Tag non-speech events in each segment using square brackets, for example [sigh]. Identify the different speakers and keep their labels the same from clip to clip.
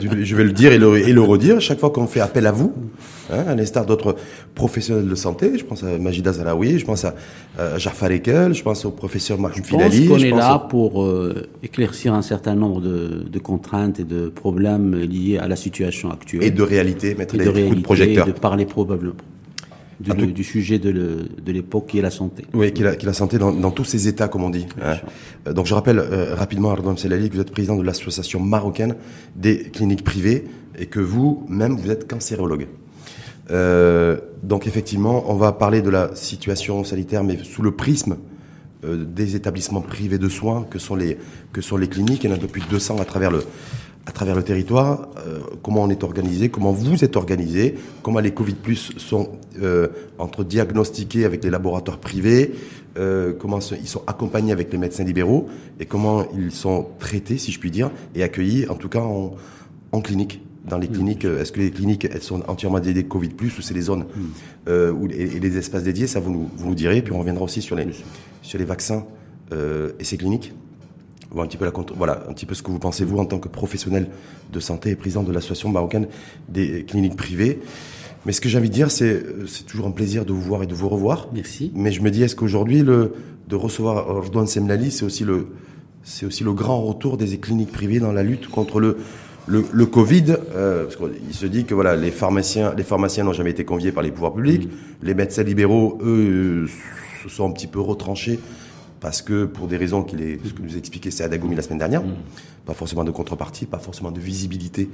Speaker 1: Je vais le dire et le, et le redire. Chaque fois qu'on fait appel à vous, hein, à l'instar d'autres professionnels de santé, je pense à Majida Zalaoui, je pense à euh, Jafar Ekel, je pense au professeur Marc Filali.
Speaker 2: Je pense qu'on est là pour euh, éclaircir un certain nombre de, de, contraintes et de problèmes liés à la situation actuelle.
Speaker 1: Et de réalité, mettre les coups de projecteur.
Speaker 2: Et de parler probablement du sujet de l'époque qui est la santé.
Speaker 1: Oui, qui est la, qui est la santé dans, dans, tous ses états, comme on dit. Hein. Euh, donc je rappelle euh, rapidement, Ardoum Selali, que vous êtes président de l'association marocaine des cliniques privées et que vous-même, vous êtes cancérologue. Euh, donc effectivement, on va parler de la situation sanitaire, mais sous le prisme euh, des établissements privés de soins que sont les que sont les cliniques. Il y en a depuis 200 à travers le à travers le territoire, euh, comment on est organisé, comment vous êtes organisé, comment les Covid plus sont euh, entre diagnostiqués avec les laboratoires privés, euh, comment ils sont accompagnés avec les médecins libéraux et comment ils sont traités, si je puis dire, et accueillis, en tout cas en, en clinique. Dans les cliniques, est-ce que les cliniques elles sont entièrement dédiées Covid plus ou c'est les zones ou, et, les espaces dédiés? Ça, vous nous, vous nous direz. Puis on reviendra aussi sur les sur les vaccins et ces cliniques un petit peu la, voilà, un petit peu ce que vous pensez vous en tant que professionnel de santé et président de l'association marocaine des cliniques privées. Mais ce que j'ai envie de dire, c'est c'est toujours un plaisir de vous voir et de vous revoir.
Speaker 2: Merci.
Speaker 1: Mais je me dis, est-ce qu'aujourd'hui, le de recevoir Ordouane Semnali, c'est aussi le c'est aussi le grand retour des cliniques privées dans la lutte contre le le, le Covid, euh, parce qu'il se dit que voilà, les pharmaciens, les pharmaciens n'ont jamais été conviés par les pouvoirs publics. Mmh. Les médecins libéraux, eux, se sont un petit peu retranchés parce que pour des raisons qu'il est, ce que nous a expliqué c'est Adagoumi la semaine dernière, mm. pas forcément de contrepartie, pas forcément de visibilité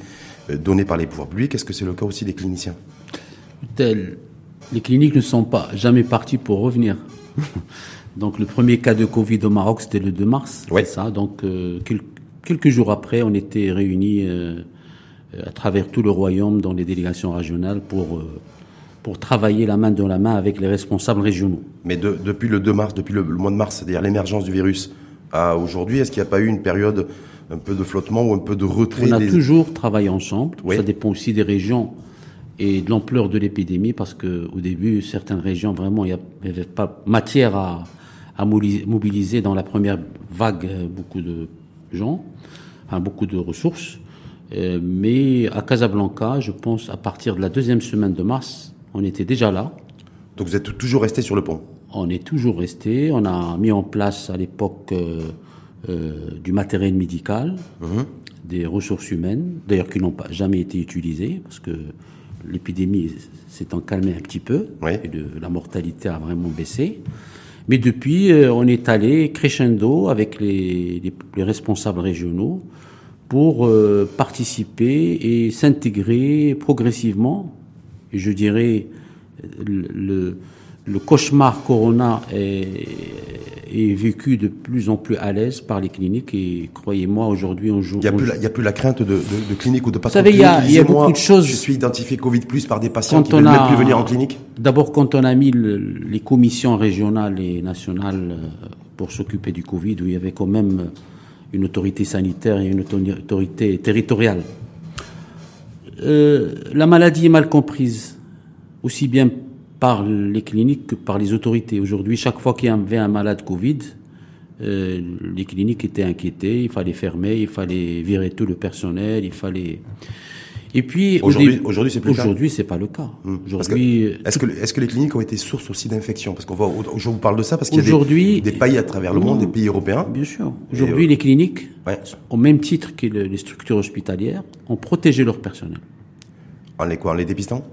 Speaker 1: euh, donnée par les pouvoirs publics. Est-ce que c'est le cas aussi des cliniciens?
Speaker 2: Tel, Les cliniques ne sont pas jamais parties pour revenir. [laughs] donc le premier cas de Covid au Maroc, c'était le 2 mars.
Speaker 1: Ouais.
Speaker 2: ça. Donc euh, quelques jours après, on était réunis euh, à travers tout le royaume dans les délégations régionales pour pour travailler la main dans la main avec les responsables régionaux.
Speaker 1: Mais de, depuis le 2 mars, depuis le, le mois de mars, c'est-à-dire l'émergence du virus, à aujourd'hui, est-ce qu'il n'y a pas eu une période un peu de flottement ou un peu de retrait
Speaker 2: On a
Speaker 1: des...
Speaker 2: toujours travaillé ensemble.
Speaker 1: Oui.
Speaker 2: Ça dépend aussi des régions et de l'ampleur de l'épidémie, parce que au début, certaines régions, vraiment, il n'y avait pas matière à, à mobiliser dans la première vague euh, beaucoup de gens, beaucoup de ressources. Euh, mais à Casablanca, je pense, à partir de la deuxième semaine de mars, on était déjà là.
Speaker 1: Donc vous êtes toujours resté sur le pont
Speaker 2: On est toujours resté. On a mis en place à l'époque euh, euh, du matériel médical,
Speaker 1: Mhm.
Speaker 2: mmh. des ressources humaines, d'ailleurs qui n'ont pas jamais été utilisées parce que l'épidémie s'est en calmé un petit peu
Speaker 1: oui.
Speaker 2: et de, la mortalité a vraiment baissé. Mais depuis, euh, on est allé crescendo avec les, les, les responsables régionaux pour participer et s'intégrer progressivement je dirais, le, le cauchemar Corona est, est, vécu de plus en plus à l'aise par les cliniques et croyez-moi, aujourd'hui on joue.
Speaker 1: Il n'y a, plus la, il y a plus la crainte de, de, de clinique ou de
Speaker 2: patron. Vous savez, il y a, il y a beaucoup
Speaker 1: moi,
Speaker 2: de choses.
Speaker 1: Je suis identifié Covid plus par des patients qui ne veulent même plus venir en clinique.
Speaker 2: D'abord, quand on a mis le, les commissions régionales et nationales pour s'occuper du Covid, où il y avait quand même une autorité sanitaire et une autorité territoriale. Euh, la maladie est mal comprise, aussi bien par les cliniques que par les autorités. Aujourd'hui, chaque fois qu'il y avait un malade Covid, euh, les cliniques étaient inquiétées, il fallait fermer, il fallait virer tout le personnel, il fallait... Et puis
Speaker 1: aujourd'hui, aujourd'hui c'est plus
Speaker 2: aujourd'hui c'est pas le cas.
Speaker 1: Hum.
Speaker 2: Aujourd'hui,
Speaker 1: est-ce que est-ce que les cliniques ont été source aussi d'infections? Parce qu'on voit, je vous parle de ça parce qu'il y a des, des, pays à travers le monde, des pays européens.
Speaker 2: Bien sûr. Aujourd'hui, euh, les cliniques,
Speaker 1: ouais.
Speaker 2: au même titre que les structures hospitalières, ont protégé leur personnel.
Speaker 1: En les quoi? En les dépistant?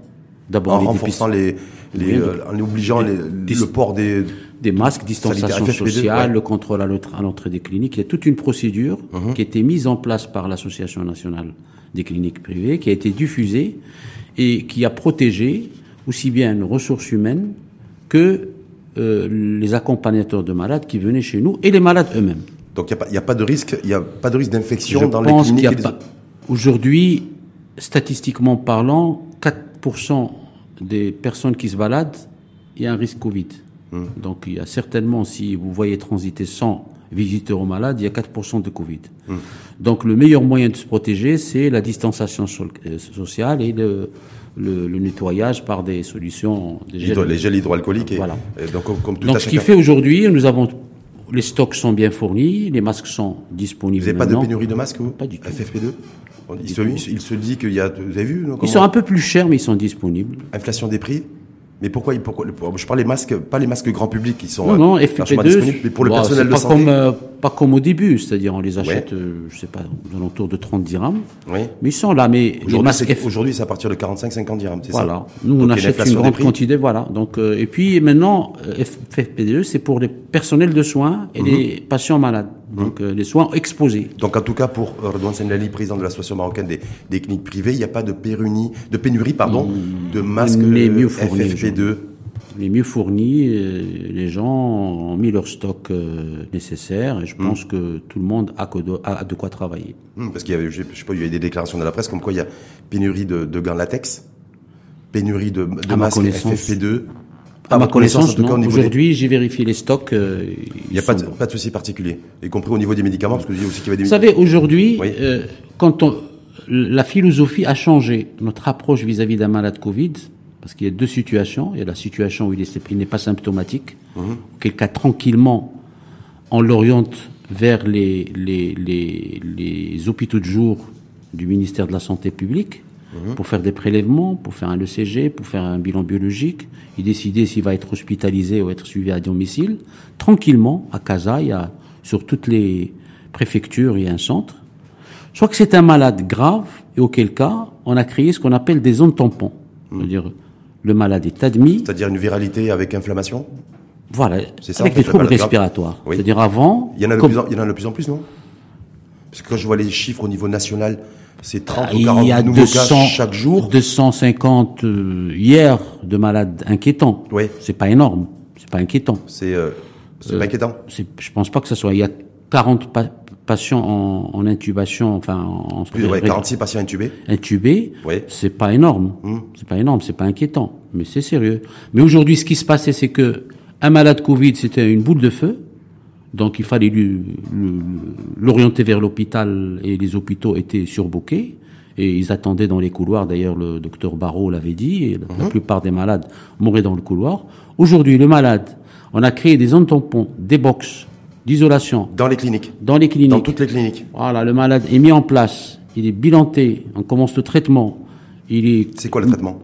Speaker 2: D'abord
Speaker 1: en renforçant les, les, oui, euh, en obligeant les, les, le port des
Speaker 2: des masques, distanciation sociale, ouais. le contrôle à l'entrée des cliniques. Il y a toute une procédure
Speaker 1: Mhm.
Speaker 2: qui a été mise en place par l'association nationale des cliniques privées, qui a été diffusée et qui a protégé aussi bien les ressources humaines que euh, les accompagnateurs de malades qui venaient chez nous et les malades eux-mêmes.
Speaker 1: Donc il n'y a, a, pas de risque, il n'y a pas de risque d'infection dans les cliniques.
Speaker 2: Les... Aujourd'hui, statistiquement parlant, 4% des personnes qui se baladent, il y a un risque Covid.
Speaker 1: Mmh.
Speaker 2: Donc il y a certainement, si vous voyez transiter 100 visiteurs aux malades, il y a 4% de Covid.
Speaker 1: Mmh.
Speaker 2: Donc le meilleur moyen de se protéger, c'est la distanciation so sociale et le, le, le, nettoyage par des solutions.
Speaker 1: Des gels, les gels hydroalcooliques. Et,
Speaker 2: voilà.
Speaker 1: Et donc, comme tout
Speaker 2: donc ce qui fait aujourd'hui, nous avons les stocks sont bien fournis, les masques sont disponibles.
Speaker 1: Vous n'avez pas de pénurie de masques, vous?
Speaker 2: Pas du tout.
Speaker 1: FFP2 Il se, il se dit qu'il y a, vous avez vu non,
Speaker 2: Ils sont un peu plus chers, mais ils sont disponibles.
Speaker 1: inflation des prix. Mais pourquoi, je parle des masques, pas les masques grand public qui sont
Speaker 2: Non,
Speaker 1: euh,
Speaker 2: non,
Speaker 1: largement
Speaker 2: FFP2,
Speaker 1: disponibles, mais pour le
Speaker 2: bon,
Speaker 1: personnel de
Speaker 2: pas
Speaker 1: santé.
Speaker 2: Comme, euh, pas comme au début, c'est-à-dire on les achète, euh, je sais pas, aux alentours de 30 dirhams.
Speaker 1: Oui.
Speaker 2: Mais ils sont là, mais
Speaker 1: Aujourd'hui, c'est, c'est à partir de 45-50 dirhams, c'est
Speaker 2: Voilà.
Speaker 1: ça
Speaker 2: Nous,
Speaker 1: Donc, il y
Speaker 2: on achète une grande quantité, voilà. Donc, euh, et puis maintenant, euh, FFP2, c'est pour les personnels de soins et
Speaker 1: Mhm.
Speaker 2: les patients malades. Donc, euh, les soins exposés.
Speaker 1: Donc en tout cas pour euh, Redouane Senlali, président de l'association marocaine des, des cliniques privées, il n'y a pas de pénurie, de pénurie pardon, de masques euh,
Speaker 2: mieux fournis
Speaker 1: FFP2.
Speaker 2: Les mieux fournis, les gens ont mis leur stock euh, nécessaire et je
Speaker 1: Mhm.
Speaker 2: pense que tout le monde a, que de, a de quoi travailler.
Speaker 1: Hum, parce qu'il y avait, je, je sais pas, il y avait des déclarations dans la presse comme quoi il y a pénurie de, de gants latex, pénurie de, de masques
Speaker 2: connaissance.
Speaker 1: FFP2.
Speaker 2: À ma connaissance,
Speaker 1: des-
Speaker 2: Aujourd'hui, j'ai vérifié les stocks. euh,
Speaker 1: il n'y a pas de, pas de souci particulier, y compris au niveau des médicaments, parce que je dis aussi qu'il y avait des
Speaker 2: Vous savez, aujourd'hui,
Speaker 1: Oui.
Speaker 2: euh, quand on, la philosophie a changé, notre approche vis-à-vis d'un malade Covid, parce qu'il y a deux situations. Il y a la situation où il est- il n'est pas symptomatique, auquel cas tranquillement, on l'oriente vers les, les, les, les hôpitaux de jour du ministère de la Santé publique pour faire des prélèvements, pour faire un ECG, pour faire un bilan biologique, et décider s'il va être hospitalisé ou être suivi à domicile. Tranquillement, à Casa, il y a, sur toutes les préfectures, il y a un centre. Crois que c'est un malade grave, et auquel cas, on a créé ce qu'on appelle des zones tampons. C'est-à-dire, le malade est admis,
Speaker 1: c'est-à-dire une viralité avec inflammation?
Speaker 2: voilà,
Speaker 1: C'est ça,
Speaker 2: avec des troubles respiratoires.
Speaker 1: Oui.
Speaker 2: C'est-à-dire avant,
Speaker 1: Il y en a de
Speaker 2: comme-
Speaker 1: plus en, il y en a de plus en plus, non? Parce que quand je vois les chiffres au niveau national, c'est 30 ou
Speaker 2: il
Speaker 1: 40
Speaker 2: y a
Speaker 1: nouveaux
Speaker 2: 200,
Speaker 1: cas chaque jour.
Speaker 2: 250 euh, hier de malades inquiétants.
Speaker 1: Oui.
Speaker 2: C'est pas énorme, c'est pas inquiétant.
Speaker 1: C'est euh, c'est pas inquiétant.
Speaker 2: C'est- Je pense pas que ce soit. Il y a 40 pa- patients en, en intubation, enfin en
Speaker 1: Plus, ouais, 46 patients intubés.
Speaker 2: intubés.
Speaker 1: Oui.
Speaker 2: C'est pas énorme.
Speaker 1: Hum.
Speaker 2: C'est pas énorme, c'est pas inquiétant, mais c'est sérieux. Mais aujourd'hui, ce qui se passait, c'est que un malade Covid, c'était une boule de feu. Donc il fallait l'orienter vers l'hôpital et les hôpitaux étaient surbookés. Et ils attendaient dans les couloirs, d'ailleurs le docteur Barrault l'avait dit, et la, la plupart des malades mouraient dans le couloir. Aujourd'hui, le malade, on a créé des zones tampons, des box d'isolation
Speaker 1: Dans les cliniques.
Speaker 2: dans les cliniques.
Speaker 1: Dans toutes les cliniques.
Speaker 2: Voilà, le malade est mis en place, il est bilanté, on commence le traitement, il est...
Speaker 1: C'est quoi le traitement?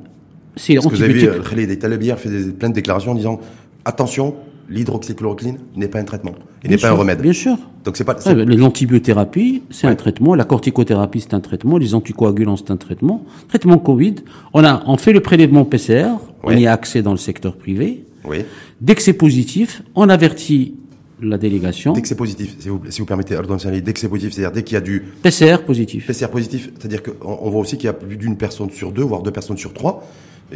Speaker 2: C'est
Speaker 1: Parce que vous avez vu,
Speaker 2: antibiotique.
Speaker 1: euh, Khalid fait des, plein de déclarations en disant attention, l'hydroxychloroquine n'est pas un traitement, il n'est pas un remède.
Speaker 2: Bien sûr.
Speaker 1: Donc c'est pas. C'est-
Speaker 2: L'antibiothérapie, c'est un traitement. La corticothérapie, c'est un traitement. Les anticoagulants, c'est un traitement. Traitement Covid, on a, on fait le prélèvement PCR. On y a accès dans le secteur privé.
Speaker 1: Oui.
Speaker 2: Dès que c'est positif, on avertit la délégation.
Speaker 1: Dès que c'est positif, si vous, si vous permettez, dès que c'est positif, c'est-à-dire dès qu'il y a du
Speaker 2: PCR positif.
Speaker 1: PCR positif, c'est-à-dire qu'on on voit aussi qu'il y a plus d'une personne sur deux, voire deux personnes sur trois,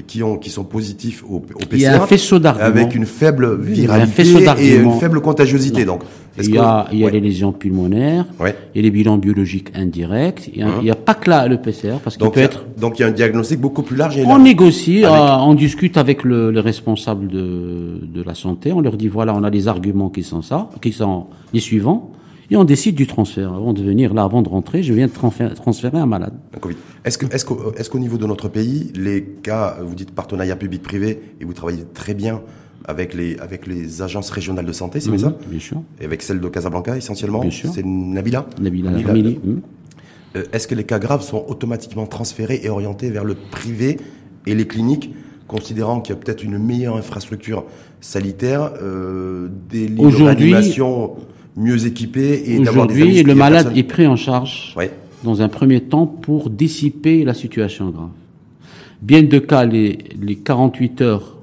Speaker 1: qui ont qui sont positifs au, au PCR.
Speaker 2: Il y a un faisceau d'arguments.
Speaker 1: avec une faible viralité
Speaker 2: faisceau
Speaker 1: et une faible contagiosité. Donc,
Speaker 2: Il y
Speaker 1: que-
Speaker 2: a, il y a
Speaker 1: Ouais.
Speaker 2: les lésions pulmonaires.
Speaker 1: Ouais.
Speaker 2: Il y a les bilans biologiques indirects. Il y a, il y a pas que là le PCR, parce qu'il peut
Speaker 1: il y a-
Speaker 2: être
Speaker 1: donc il y a un diagnostic beaucoup plus large et
Speaker 2: On négocie,
Speaker 1: Avec-
Speaker 2: euh, on discute avec le, les responsables de, de la santé, on leur dit voilà, on a les arguments qui sont ça, qui sont les suivants, et on décide du transfert. Avant de venir là, avant de rentrer, je viens de transférer, un malade.
Speaker 1: Un Covid. Est-ce qu'au, est-ce qu'au niveau de notre pays, les cas, vous dites partenariat public-privé, et vous travaillez très bien avec les, avec les agences régionales de santé, c'est bien ça
Speaker 2: Bien sûr.
Speaker 1: Et avec celle de Casablanca essentiellement
Speaker 2: Bien sûr.
Speaker 1: C'est Nabila
Speaker 2: Nabila
Speaker 1: Nabila.
Speaker 2: Hmm.
Speaker 1: Euh, Est-ce que les cas graves sont automatiquement transférés et orientés vers le privé et les cliniques, considérant qu'il y a peut-être une meilleure infrastructure sanitaire, euh, des lits de
Speaker 2: Aujourd'hui-
Speaker 1: réanimation mieux équipés et d'avoir des
Speaker 2: Aujourd'hui, le malade est pris en charge
Speaker 1: Ouais.
Speaker 2: dans un premier temps pour dissiper la situation grave. Bien de cas, les, les 48 heures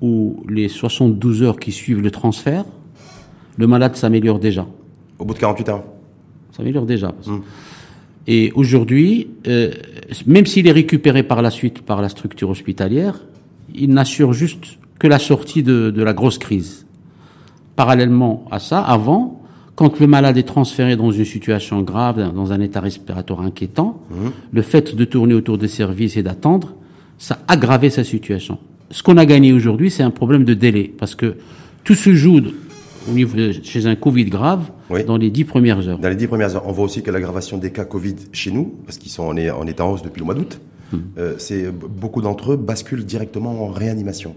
Speaker 2: ou les 72 heures qui suivent le transfert, le malade s'améliore déjà.
Speaker 1: Au bout de 48 heures.
Speaker 2: Ça s'améliore déjà. que- Et aujourd'hui, euh, même s'il est récupéré par la suite par la structure hospitalière, il n'assure juste que la sortie de, de la grosse crise. Parallèlement à ça, avant, quand le malade est transféré dans une situation grave, dans un état respiratoire inquiétant, le fait de tourner autour des services et d'attendre, ça aggravait sa situation. Ce qu'on a gagné aujourd'hui, c'est un problème de délai, parce que tout se joue au niveau de- chez un Covid grave
Speaker 1: Oui.
Speaker 2: dans les dix premières heures.
Speaker 1: Dans les dix premières heures, on voit aussi que l'aggravation des cas Covid chez nous, parce qu'ils sont en est, en hausse depuis le mois d'août,
Speaker 2: Hmm.
Speaker 1: euh, c'est beaucoup d'entre eux basculent directement en réanimation.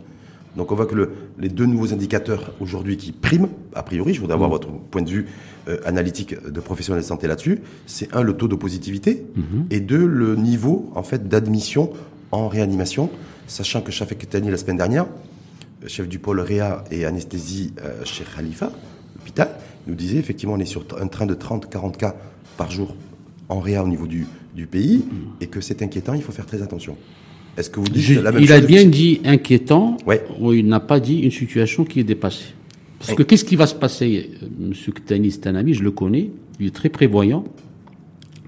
Speaker 1: Donc on voit que le, les deux nouveaux indicateurs aujourd'hui qui priment, a priori, je voudrais avoir votre point de vue euh, analytique de professionnel de santé là-dessus, c'est un le taux de positivité et deux le niveau en fait d'admission en réanimation, sachant que Shafek Tani la semaine dernière, euh, chef du pôle réa et anesthésie euh, chez Khalifa, l'hôpital, nous disait effectivement on est sur un train de 30-40 cas par jour en réa au niveau du, du pays et que c'est inquiétant, il faut faire très attention. Est-ce que vous dites
Speaker 2: Je-
Speaker 1: la même
Speaker 2: il
Speaker 1: chose
Speaker 2: a bien dit inquiétant,
Speaker 1: Ouais.
Speaker 2: ou il n'a pas dit une situation qui est dépassée. Parce que qu'est-ce qui va se passer euh, Monsieur Ktani, c'est un ami, je le connais, il est très prévoyant.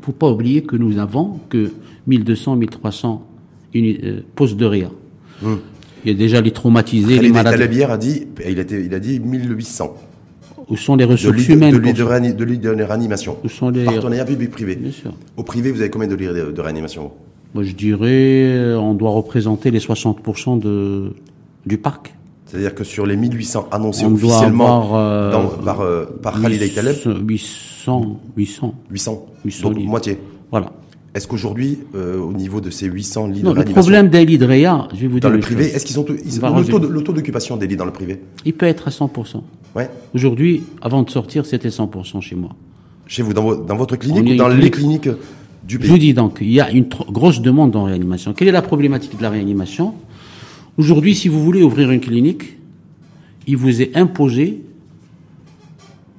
Speaker 2: faut pas oublier que nous n'avons que 1200, 1300 uni- euh, postes de réa. Il y a déjà les traumatisés, les malades.
Speaker 1: Taleb hier a dit, il a, il dit 1800
Speaker 2: Où sont les ressources
Speaker 1: de,
Speaker 2: humaines
Speaker 1: de lits de, réani- de réanimation.
Speaker 2: Où sont les...
Speaker 1: Partenariat public-privé. Au privé, vous avez combien de lits de, réanimation?
Speaker 2: Je dirais, euh, on doit représenter les 60% de, du parc.
Speaker 1: C'est-à-dire que sur les 1800 annoncés
Speaker 2: On doit
Speaker 1: officiellement
Speaker 2: avoir, euh,
Speaker 1: dans- par, euh, par Khalid El Taleb,
Speaker 2: 800, 800.
Speaker 1: 800.
Speaker 2: 800
Speaker 1: donc
Speaker 2: lits.
Speaker 1: moitié.
Speaker 2: Voilà.
Speaker 1: Est-ce qu'aujourd'hui, euh, au niveau de ces 800 lits
Speaker 2: Non,
Speaker 1: de
Speaker 2: le problème d'un lit de réa, je vais vous
Speaker 1: dans
Speaker 2: dire
Speaker 1: le
Speaker 2: une
Speaker 1: privé, est-ce qu'ils ont ils-
Speaker 2: va
Speaker 1: le taux le taux d'occupation des lits dans le privé?
Speaker 2: Il peut être à 100%.
Speaker 1: Ouais.
Speaker 2: Aujourd'hui, avant de sortir, c'était 100% chez moi.
Speaker 1: Chez vous, dans, vo- dans votre clinique
Speaker 2: On
Speaker 1: ou dans les
Speaker 2: clinique.
Speaker 1: cliniques du
Speaker 2: Je vous
Speaker 1: pays
Speaker 2: dis donc, il y a une grosse demande en réanimation. Quelle est la problématique de la réanimation? Aujourd'hui, si vous voulez ouvrir une clinique, il vous est imposé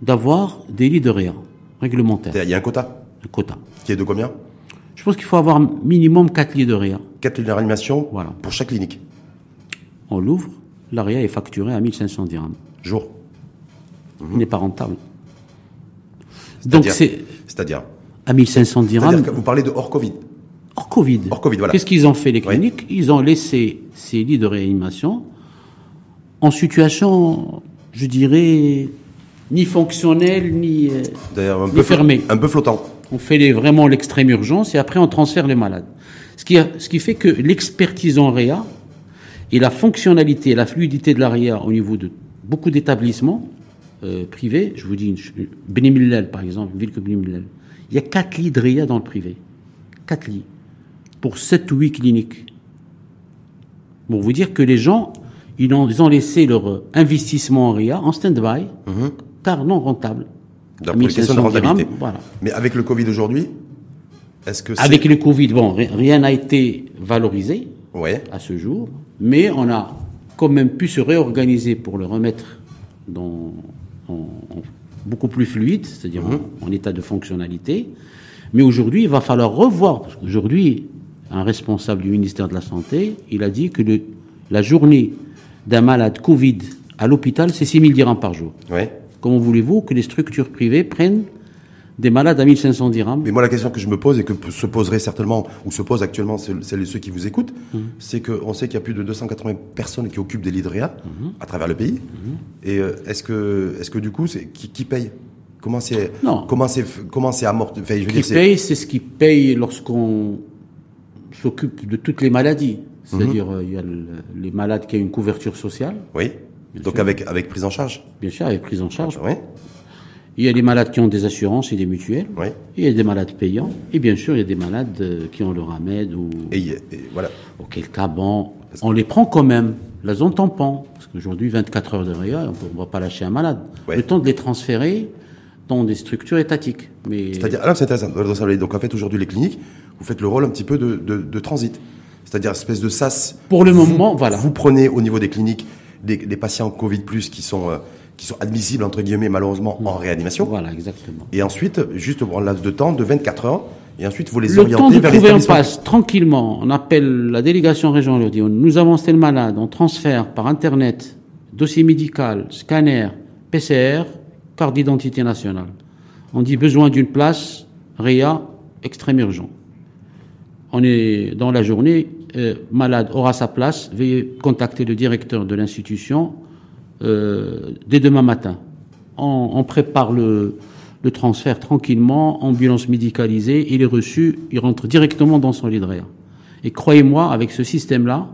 Speaker 2: d'avoir des lits de réa réglementaires,
Speaker 1: Il y a un quota
Speaker 2: un quota.
Speaker 1: qui est de combien?
Speaker 2: Je pense qu'il faut avoir minimum 4 lits de réa.
Speaker 1: 4 lits de réanimation
Speaker 2: Voilà.
Speaker 1: pour chaque clinique.
Speaker 2: On l'ouvre, la réa est facturée à 1500 dirhams.
Speaker 1: Jour.
Speaker 2: Il n'est pas rentable. Donc c'est
Speaker 1: C'est-à-dire
Speaker 2: à 1500 dirhams.
Speaker 1: Que vous parlez de hors Covid.
Speaker 2: Hors Covid.
Speaker 1: Hors Covid, voilà.
Speaker 2: Qu'est-ce qu'ils ont fait, les
Speaker 1: Oui.
Speaker 2: cliniques? Ils ont laissé ces lits de réanimation en situation, je dirais, ni fonctionnelle, ni. euh,
Speaker 1: D'ailleurs, un
Speaker 2: Mais
Speaker 1: peu,
Speaker 2: fermé.
Speaker 1: un peu flottant.
Speaker 2: on fait les- vraiment l'extrême urgence et après on transfère les malades. Ce qui, a- ce qui fait que l'expertise en réa et la fonctionnalité, la fluidité de la réa au niveau de beaucoup d'établissements euh, privés, je vous dis, une ch- Beni Mellal par exemple, une ville comme Beni Mellal, il y a 4 lits de réa dans le privé. 4 lits. Pour 7 ou 8 cliniques. Pour vous dire que les gens, ils ont, ils ont laissé leur investissement en RIA en stand-by, car non rentable.
Speaker 1: Pour les questions de
Speaker 2: 1500 dirhams,
Speaker 1: rentabilité.
Speaker 2: voilà.
Speaker 1: Mais avec le Covid aujourd'hui, est-ce que.
Speaker 2: Avec le Covid, bon, ri- rien n'a été valorisé
Speaker 1: Ouais.
Speaker 2: à ce jour, mais on a quand même pu se réorganiser pour le remettre dans, en, en beaucoup plus fluide, c'est-à-dire en, en état de fonctionnalité. Mais aujourd'hui, il va falloir revoir, parce qu'aujourd'hui, un responsable du ministère de la Santé, il a dit que le- la journée d'un malade Covid à l'hôpital, c'est 6 000 dirhams par jour.
Speaker 1: Ouais.
Speaker 2: Comment voulez-vous que les structures privées prennent des malades à 1500 dirhams
Speaker 1: Mais moi, la question que je me pose et que se poserait certainement, ou se pose actuellement celles et ceux qui vous écoutent,
Speaker 2: Mmh.
Speaker 1: c'est qu'on sait qu'il y a plus de 280 personnes qui occupent des lits de réa
Speaker 2: Mmh.
Speaker 1: à travers le pays. Et euh, est-ce que, est-ce que du coup, c'est qui, qui paye? Comment c'est. Comment c'est comment c'est amorti Enfin, je veux
Speaker 2: qui
Speaker 1: dire,
Speaker 2: paye, c'est ce qui paye lorsqu'on s'occupe de toutes les maladies. C'est-à-dire, euh, il y a le- les malades qui ont une couverture sociale,
Speaker 1: Oui. Donc avec avec prise en charge.
Speaker 2: bien sûr, avec prise en charge.
Speaker 1: Oui.
Speaker 2: Il y a les malades qui ont des assurances et des mutuelles.
Speaker 1: Oui.
Speaker 2: Il y a des malades payants. Et bien sûr, il y a des malades euh, qui ont le RAMED ou
Speaker 1: Et, voilà.
Speaker 2: auquel cas, bon, on les prend quand même. La zone tampon. Parce qu'aujourd'hui, 24 heures de réa, on ne va pas lâcher un malade.
Speaker 1: Ouais.
Speaker 2: Le temps de les transférer dans des structures étatiques. Mais
Speaker 1: C'est-à-dire, alors c'est intéressant. Donc en fait, aujourd'hui, les cliniques, vous faites le rôle un petit peu de, de, de transit. C'est-à-dire espèce de sas.
Speaker 2: pour le moment, voilà.
Speaker 1: Vous prenez au niveau des cliniques des, des patients Covid qui sont euh, qui sont admissibles entre guillemets malheureusement en réanimation.
Speaker 2: Voilà, exactement.
Speaker 1: Et ensuite, juste pour un laps de temps de 24 heures, et ensuite vous les
Speaker 2: Le
Speaker 1: orientez
Speaker 2: temps de
Speaker 1: vers
Speaker 2: trouver un passe, tranquillement, on appelle la délégation régionale, on dit, nous avons tel malade, on transfère par Internet, dossier médical, scanner, PCR, carte d'identité nationale. On dit besoin d'une place, REA, extrême urgent. On est dans la journée, euh, malade aura sa place, veuillez contacter le directeur de l'institution dès demain matin. On, on prépare le, le transfert tranquillement, ambulance médicalisée, il est reçu, il rentre directement dans son lit de réa. Et croyez-moi, avec ce système-là,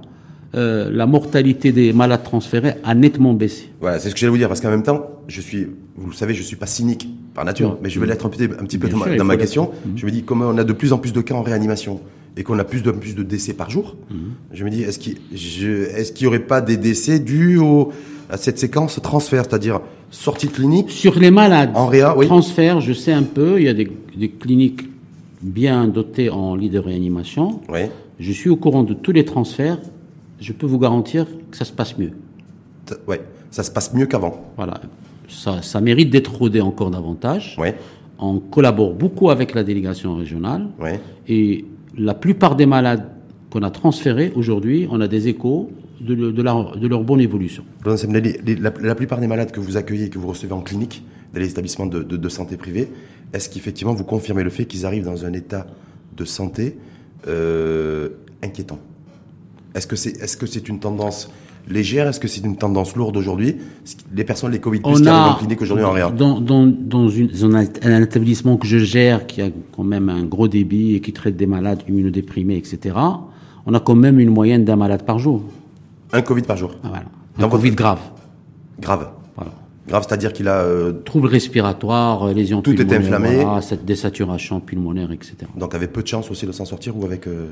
Speaker 2: euh, la mortalité des malades transférés a nettement baissé.
Speaker 1: Voilà, c'est ce que j'allais vous dire, parce qu'en même temps, je suis, vous le savez, je suis pas cynique par nature,
Speaker 2: Non.
Speaker 1: mais je vais l'être un petit, un petit peu dans ma, dans question. Je me dis, comme on a de plus en plus de cas en réanimation, et qu'on a plus de plus de décès par jour, je me dis est-ce qu'il est-ce qu'il y aurait pas des décès dus au, à cette séquence transfert, c'est-à-dire sortie de clinique
Speaker 2: Sur les malades,
Speaker 1: En réa, oui.
Speaker 2: transfert, je sais un peu, il y a des, des cliniques bien dotées en lit de réanimation.
Speaker 1: Oui.
Speaker 2: Je suis au courant de tous les transferts. Je peux vous garantir que ça se passe mieux.
Speaker 1: Ouais, ça se passe mieux qu'avant.
Speaker 2: Voilà. Ça, ça mérite d'être rodé encore davantage.
Speaker 1: Ouais.
Speaker 2: On collabore beaucoup avec la délégation régionale.
Speaker 1: Ouais.
Speaker 2: Et la plupart des malades qu'on a transférés aujourd'hui, on a des échos de, le- de leur, de leur bonne évolution.
Speaker 1: La, la plupart des malades que vous accueillez et que vous recevez en clinique, dans les établissements de, santé privés, est-ce qu'effectivement vous confirmez le fait qu'ils arrivent dans un état de santé euh, inquiétant? Est-ce que c'est est -ce c'est une tendance légère? Est-ce que c'est une tendance lourde aujourd'hui? Les personnes, les Covid,
Speaker 2: On
Speaker 1: qui arrivent en clinique aujourd'hui en réa
Speaker 2: dans, dans, dans une, dans un un établissement que je gère, qui a quand même un gros débit et qui traite des malades immunodéprimés, etc. On a quand même une moyenne d'un malade par jour.
Speaker 1: Un Covid par jour
Speaker 2: Ah, Voilà.
Speaker 1: Dans
Speaker 2: Un
Speaker 1: votre-
Speaker 2: Covid grave.
Speaker 1: Grave.
Speaker 2: Voilà.
Speaker 1: Grave, c'est-à-dire qu'il a euh,
Speaker 2: Troubles respiratoires, euh, lésions
Speaker 1: Tout est
Speaker 2: pulmonaires,
Speaker 1: inflammé.
Speaker 2: voilà, cette désaturation pulmonaire, etc.
Speaker 1: donc avait peu de chance aussi de s'en sortir ou avec euh,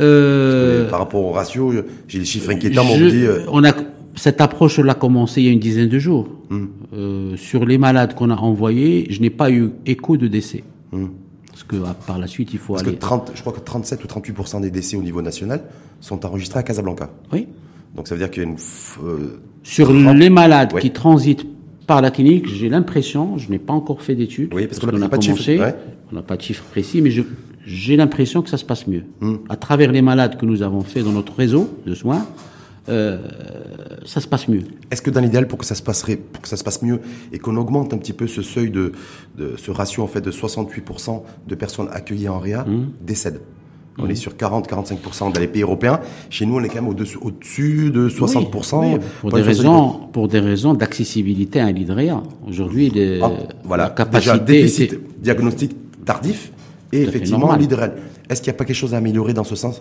Speaker 2: Euh,
Speaker 1: par rapport au ratio, j'ai des chiffres inquiétants, mais on
Speaker 2: Je-
Speaker 1: me dit
Speaker 2: on a cette approche l'a commencé il y a une dizaine de jours.
Speaker 1: Hmm.
Speaker 2: Sur les malades qu'on a envoyés, je n'ai pas eu écho de décès.
Speaker 1: Hmm.
Speaker 2: Parce que ah, par la suite, il faut
Speaker 1: parce que
Speaker 2: aller.
Speaker 1: 30, je crois que 37 ou 38% des décès au niveau national sont enregistrés à Casablanca.
Speaker 2: Oui.
Speaker 1: Donc ça veut dire qu'il y a une euh,
Speaker 2: Sur les malades
Speaker 1: Ouais.
Speaker 2: qui transitent par la clinique, j'ai l'impression, je n'ai pas encore fait d'études.
Speaker 1: Oui, parce qu'on
Speaker 2: qu'on
Speaker 1: n'a pas de chiffres, ouais.
Speaker 2: on n'a pas de chiffres précis, mais j'ai l'impression que ça se passe mieux.
Speaker 1: Hmm.
Speaker 2: À travers les malades que nous avons fait dans notre réseau de soins, euh, ça se passe mieux.
Speaker 1: Est-ce que dans l'idéal, pour que ça se passerait, pour que ça se passe mieux et qu'on augmente un petit peu ce seuil de, de ce ratio en fait de 68% de personnes accueillies en réa
Speaker 2: Hmm.
Speaker 1: décèdent. On est sur 40-45% dans les pays européens. Chez nous, on est quand même au-dessus, de 60%.
Speaker 2: Oui, oui, pour, des raisons, pour des raisons d'accessibilité à un lit de réa. Aujourd'hui,
Speaker 1: Ah, voilà.
Speaker 2: la capacité.
Speaker 1: Déjà, déficit diagnostic tardif et effectivement
Speaker 2: normal.
Speaker 1: Est-ce qu'il n'y a pas quelque chose à améliorer dans ce sens,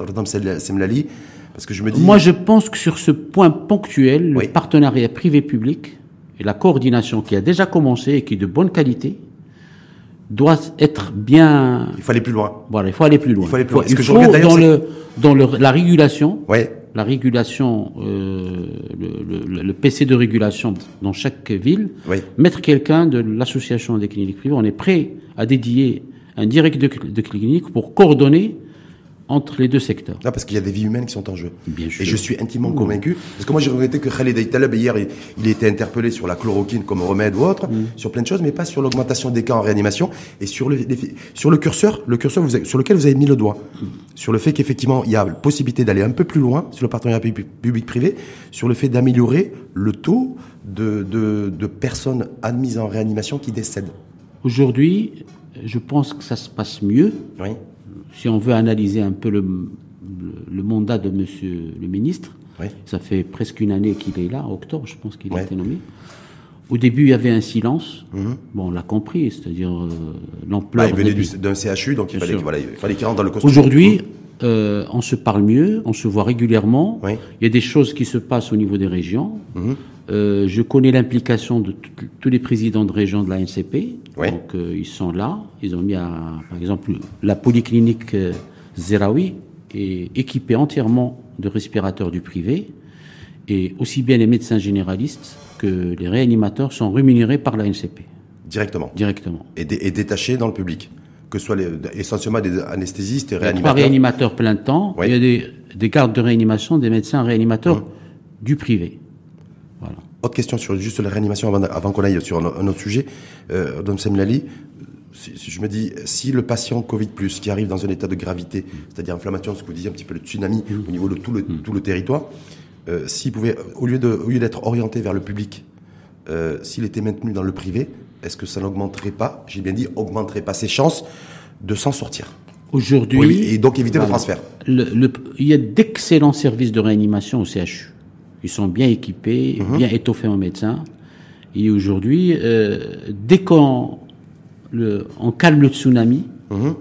Speaker 1: Semlali Parce que je me dis.
Speaker 2: Moi, je pense que sur ce point ponctuel,
Speaker 1: Oui.
Speaker 2: le partenariat privé-public et la coordination qui a déjà commencé et qui est de bonne qualité doit être bien.
Speaker 1: il faut aller plus loin.
Speaker 2: Voilà, il faut aller plus loin.
Speaker 1: Il faut aller plus loin.
Speaker 2: Il
Speaker 1: Est-ce que je
Speaker 2: faut,
Speaker 1: d'ailleurs,
Speaker 2: dans le dans le, la régulation,
Speaker 1: Ouais.
Speaker 2: la régulation, euh, le, le- le PC de régulation dans chaque ville, mettre quelqu'un de l'association des cliniques privées. On est prêt à dédier un direct de, de clinique pour coordonner entre les deux secteurs.
Speaker 1: Non, parce qu'il y a des vies humaines qui sont en jeu.
Speaker 2: Bien sûr.
Speaker 1: Et je suis intimement convaincu. Parce que moi, j'ai regretté que Khaled Aitaleb, hier, il, il été interpellé sur la chloroquine comme remède ou autre,
Speaker 2: Mm.
Speaker 1: sur plein de choses, mais pas sur l'augmentation des cas en réanimation et sur le, les- sur le curseur, le curseur vous avez- sur lequel vous avez mis le doigt.
Speaker 2: Mm.
Speaker 1: Sur le fait qu'effectivement, il y a possibilité d'aller un peu plus loin sur le partenariat pub- public-privé, sur le fait d'améliorer le taux de, de, de personnes admises en réanimation qui décèdent.
Speaker 2: Aujourd'hui, je pense que ça se passe mieux.
Speaker 1: Oui.
Speaker 2: Si on veut analyser un peu le, le, le mandat de Monsieur le ministre,
Speaker 1: Oui.
Speaker 2: ça fait presque une année qu'il est là, octobre, je pense qu'il a été nommé. Au début, il y avait un silence.
Speaker 1: Mhm.
Speaker 2: Bon, on l'a compris, c'est-à-dire euh, l'ampleur.
Speaker 1: il venait d'un CHU, donc il fallait, qu'il- voilà, il fallait qu'il rentre dans le costume.
Speaker 2: Aujourd'hui, euh, on se parle mieux, on se voit régulièrement.
Speaker 1: Oui.
Speaker 2: Il y a des choses qui se passent au niveau des régions.
Speaker 1: Mhm.
Speaker 2: Euh, je connais l'implication de tous les présidents de région de la NCP.
Speaker 1: Oui.
Speaker 2: Donc, euh, ils sont là. Ils ont mis, à, par exemple, la polyclinique euh, Zeraoui est équipée entièrement de respirateurs du privé. Et aussi bien les médecins généralistes que les réanimateurs sont rémunérés par la NCP
Speaker 1: Directement.
Speaker 2: directement.
Speaker 1: et, dé- et détachés dans le public, que ce soit les, essentiellement des anesthésistes et
Speaker 2: Il y a trois
Speaker 1: réanimateurs.
Speaker 2: réanimateurs plein temps.
Speaker 1: Oui.
Speaker 2: Il y a des, des gardes de réanimation, des médecins réanimateurs du privé. Voilà.
Speaker 1: Autre question sur juste la réanimation avant, avant qu'on aille sur un, un autre sujet, euh, Dom Semlali. Si, si je me dis, si le patient Covid+, qui arrive dans un état de gravité, c'est-à-dire inflammation, ce que vous disiez un petit peu le tsunami au niveau de tout le, tout le territoire, euh, s'il pouvait, au lieu d'être orienté vers le public, euh, s'il était maintenu dans le privé, est-ce que ça n'augmenterait pas, j'ai bien dit, augmenterait pas ses chances de s'en sortir?
Speaker 2: Aujourd'hui,
Speaker 1: Oui, et donc éviter le transfert.
Speaker 2: le- le- il y a d'excellents services de réanimation au CHU. Ils sont bien équipés,
Speaker 1: Mhm.
Speaker 2: bien étoffés en médecins. Et aujourd'hui, euh, dès qu'on on calme le tsunami,
Speaker 1: Mhm.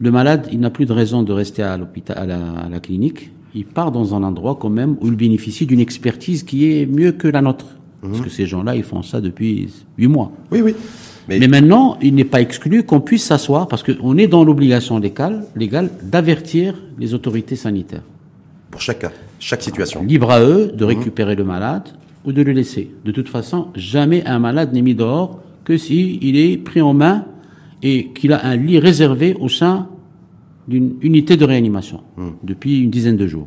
Speaker 2: le malade, il n'a plus de raison de rester à l'hôpital, à la, à la clinique. Il part dans un endroit quand même où il bénéficie d'une expertise qui est mieux que la nôtre.
Speaker 1: Mhm.
Speaker 2: Parce que ces gens-là, ils font ça depuis huit mois.
Speaker 1: Oui, oui.
Speaker 2: Mais, maintenant, il n'est pas exclu qu'on puisse s'asseoir parce qu'on est dans l'obligation légale, légale d'avertir les autorités sanitaires.
Speaker 1: Pour chaque cas, chaque situation.
Speaker 2: Libre à eux de récupérer le malade ou de le laisser. De toute façon, jamais un malade n'est mis dehors que s'il est pris en main et qu'il a un lit réservé au sein d'une unité de réanimation
Speaker 1: Hmm.
Speaker 2: depuis une dizaine de jours.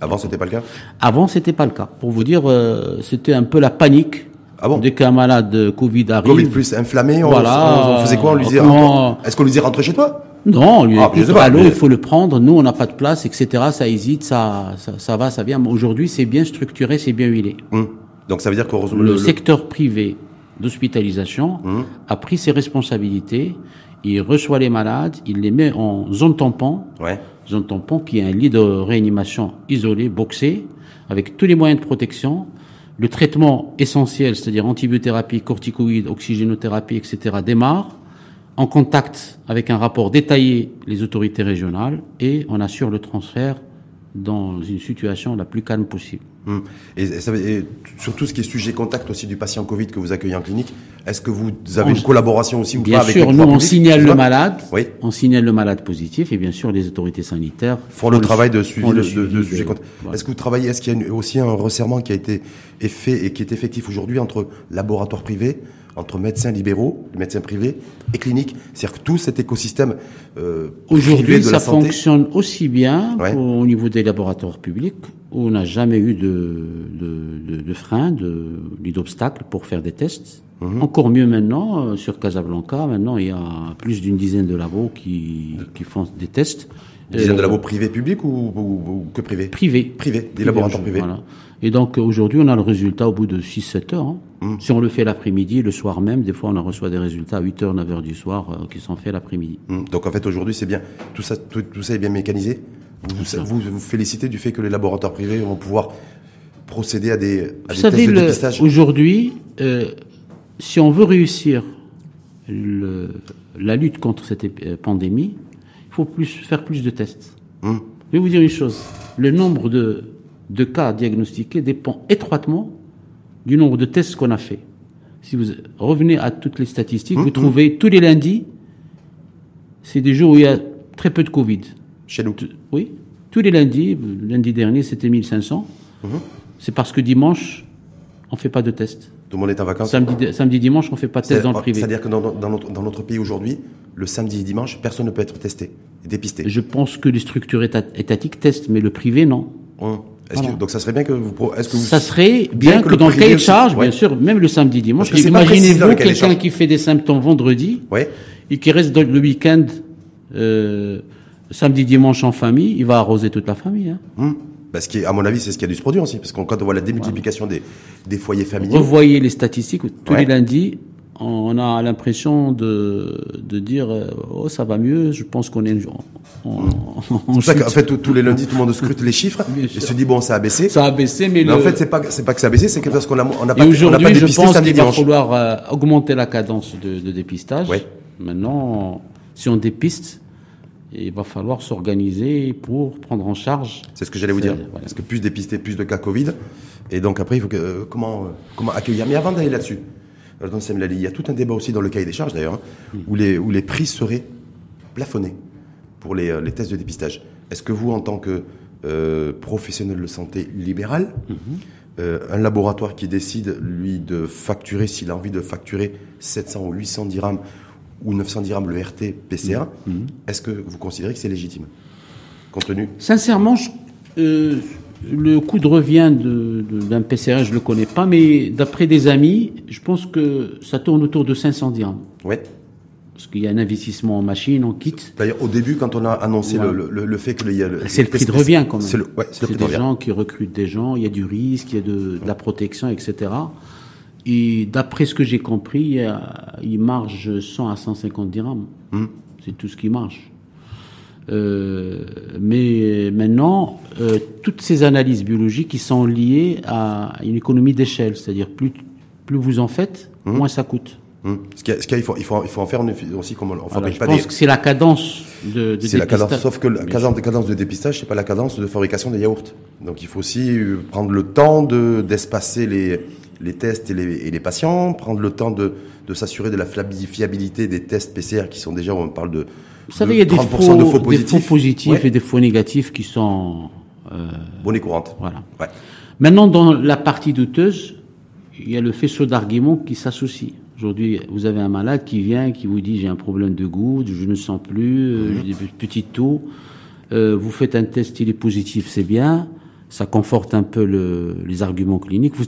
Speaker 1: Avant, c'était pas le cas?
Speaker 2: Avant, c'était pas le cas. Pour vous dire, euh, c'était un peu la panique.
Speaker 1: Ah bon?
Speaker 2: Dès qu'un malade Covid arrive.
Speaker 1: Covid plus inflammé, on,
Speaker 2: Voilà.
Speaker 1: on- on faisait quoi On lui disait, rentre- est-ce qu'on lui disait rentrer chez toi
Speaker 2: Non, on lui
Speaker 1: Ah,
Speaker 2: allô, il faut le prendre. Nous, on n'a pas de place, etc. Ça hésite, ça, ça, ça va, ça vient. Mais aujourd'hui, c'est bien structuré, c'est bien huilé.
Speaker 1: Hum. Donc ça veut dire qu'heureusement
Speaker 2: Le,
Speaker 1: le,
Speaker 2: secteur privé d'hospitalisation
Speaker 1: Hum.
Speaker 2: a pris ses responsabilités. Il reçoit les malades, il les met en zone tampon.
Speaker 1: Ouais.
Speaker 2: Zone tampon qui est un lit de réanimation isolé, boxé, avec tous les moyens de protection. Le traitement essentiel, c'est-à-dire antibiothérapie, corticoïdes, oxygénothérapie, etc., démarre en contact avec un rapport détaillé les autorités régionales et on assure le transfert dans une situation la plus calme possible.
Speaker 1: Hum. Et, veut- et sur tout ce qui est sujet contact aussi du patient Covid que vous accueillez en clinique, est-ce que vous avez
Speaker 2: On-
Speaker 1: une collaboration aussi ou
Speaker 2: Bien
Speaker 1: pas avec
Speaker 2: sûr,
Speaker 1: le
Speaker 2: nous on signale le malade,
Speaker 1: Oui.
Speaker 2: on signale le malade positif et bien sûr les autorités sanitaires
Speaker 1: font le travail de suivi de, de- de sujet contact.
Speaker 2: voilà.
Speaker 1: Est-ce que vous travaillez Est-ce qu'il y a une- aussi un resserrement qui a été fait et qui est effectif aujourd'hui entre laboratoires privés, entre médecins libéraux, médecins privés et cliniques C'est-à-dire que tout cet écosystème euh,
Speaker 2: Aujourd'hui, ça
Speaker 1: la santé.
Speaker 2: fonctionne aussi bien
Speaker 1: Ouais.
Speaker 2: au niveau des laboratoires publics où on n'a jamais eu de, de, de, de frein, de, ni d'obstacle pour faire des tests.
Speaker 1: Mhm.
Speaker 2: Encore mieux maintenant, euh, sur Casablanca, maintenant il y a plus d'une dizaine de labos qui, qui font des tests.
Speaker 1: Une dizaine de labos privés publics ou, ou- ou que privés
Speaker 2: privés.
Speaker 1: Privés, des laboratoires privés.
Speaker 2: Voilà. Et donc aujourd'hui, on a le résultat au bout de 6-7 heures. hein.
Speaker 1: Mmh.
Speaker 2: Si on le fait l'après-midi, le soir même, des fois on en reçoit des résultats à 8 heures, 9 heures du soir euh, qui sont faits l'après-midi.
Speaker 1: Hum, Donc en fait aujourd'hui c'est bien tout ça tout, tout ça est bien mécanisé. Vous, vous vous félicitez du fait que les laboratoires privés vont pouvoir procéder à des, à
Speaker 2: Vous
Speaker 1: des tests
Speaker 2: savez,
Speaker 1: de dépistage?
Speaker 2: aujourd'hui, euh, si on veut réussir le- la lutte contre cette euh, pandémie, faut plus, faire plus de tests.
Speaker 1: Hum.
Speaker 2: Je vais vous dire une chose. Le nombre de, de cas diagnostiqués dépend étroitement du nombre de tests qu'on a fait. Si vous revenez à toutes les statistiques, vous trouvez tous les lundis, c'est des jours où il y a très peu de Covid.
Speaker 1: Chez nous.
Speaker 2: Oui, tous les lundis, lundi dernier c'était 1500. C'est parce que dimanche, on fait pas de tests.
Speaker 1: Tout le monde est en vacances.
Speaker 2: Samedi, samedi dimanche, on fait pas de tests dans le privé.
Speaker 1: C'est-à-dire que dans, dans notre, dans notre pays aujourd'hui, le samedi et dimanche, personne ne peut être testé dépisté.
Speaker 2: Je pense que les structures éta- étatiques testent, mais le privé, non.
Speaker 1: Hum. Que-
Speaker 2: Voilà.
Speaker 1: donc ça serait bien que vous. pro- Est-ce que vous
Speaker 2: Ça serait bien, que, dans le cahier de charge,
Speaker 1: ouais.
Speaker 2: bien sûr, même le samedi, dimanche.
Speaker 1: Que
Speaker 2: Imaginez-vous quelqu'un qui fait des symptômes vendredi
Speaker 1: Ouais.
Speaker 2: et qui reste le week-end, euh, samedi, dimanche en famille, il va arroser toute la famille. Hein.
Speaker 1: Hum. Parce qu'à mon avis, c'est ce qui a dû se produire aussi. Parce que quand on voit la démultiplication des, des foyers familiaux.
Speaker 2: Revoyez les statistiques. Tous
Speaker 1: Ouais.
Speaker 2: les lundis, on a l'impression de, de dire euh, oh ça va mieux. Je pense qu'on est on, on- on
Speaker 1: C'est ça qu'en fait, tous- les lundis, tout le monde scrute les chiffres [laughs]
Speaker 2: Bien
Speaker 1: et
Speaker 2: sûr.
Speaker 1: se dit, bon, ça a baissé.
Speaker 2: ça a baissé, mais,
Speaker 1: Mais
Speaker 2: le-
Speaker 1: en fait, c'est pas, c'est pas que ça a baissé, c'est que parce qu'on a, on n'a
Speaker 2: et
Speaker 1: pas, pas
Speaker 2: aujourd'hui, je pense qu'il va falloir euh, augmenter la cadence de, de dépistage.
Speaker 1: Ouais.
Speaker 2: Maintenant, si on dépiste, il va falloir s'organiser pour prendre en charge.
Speaker 1: C'est ce que j'allais vous dire.
Speaker 2: voilà.
Speaker 1: Parce que plus dépister, plus de cas Covid. Et donc après, il faut que, euh, comment, euh, comment accueillir. Mais avant d'aller là-dessus, dans il y a tout un débat aussi dans le cahier des charges d'ailleurs, hein, où, les, où les prix seraient plafonnés pour les, euh, les tests de dépistage. Est-ce que vous, en tant que euh, professionnel de santé libéral, euh, un laboratoire qui décide, lui, de facturer, s'il a envie de facturer 700 ou 800 dirhams ou 900 dirhams le RT PCR, est-ce que vous considérez que c'est légitime Compte tenu?
Speaker 2: Sincèrement, je- euh, le coût de revient d'un PCR, je le connais pas, mais d'après des amis, je pense que ça tourne autour de 500 dirhams.
Speaker 1: Ouais.
Speaker 2: Parce qu'il y a un investissement en machine, en kit.
Speaker 1: D'ailleurs, au début, quand on a annoncé
Speaker 2: Ouais.
Speaker 1: le, le, le fait que le, il y a le-
Speaker 2: C'est le prix de revient quand même.
Speaker 1: C'est le, ouais, c'est le
Speaker 2: C'est
Speaker 1: prix de
Speaker 2: des gens qui recrutent des gens, il y a du risque, il y a de, de la protection, etc. Et d'après ce que j'ai compris, il marge 100 à 150 dirhams.
Speaker 1: Hmm.
Speaker 2: C'est tout ce qui marche. Euh, mais maintenant, euh, toutes ces analyses biologiques qui sont liées à une économie d'échelle, c'est-à-dire plus, plus vous en faites, moins ça coûte.
Speaker 1: Hum. Ce qu'il il, faut, il, faut, il faut en faire aussi comme on
Speaker 2: Voilà,
Speaker 1: fabrique
Speaker 2: je
Speaker 1: pas
Speaker 2: pense
Speaker 1: des.
Speaker 2: que c'est la cadence de, de
Speaker 1: C'est la cadence,
Speaker 2: dépistage.
Speaker 1: sauf que la cadence, cadence de dépistage, c'est pas la cadence de fabrication des yaourts. Donc il faut aussi euh, prendre le temps de d'espacer les les tests et les, et les patients, prendre le temps de, de s'assurer de la fiabilité des tests PCR qui sont déjà, on parle de,
Speaker 2: Vous savez, il y a des faux, de faux positifs, des faux positifs et des faux négatifs qui sont...
Speaker 1: Euh, Bonne et courante.
Speaker 2: Voilà. Ouais. Maintenant, dans la partie douteuse, il y a le faisceau d'arguments qui s'associe. Aujourd'hui, vous avez un malade qui vient, qui vous dit j'ai un problème de goût, je ne sens plus, euh, mhm. j'ai des petites toux. Euh, vous faites un test, il est positif, c'est bien. Ça conforte un peu le, les arguments cliniques. Vous,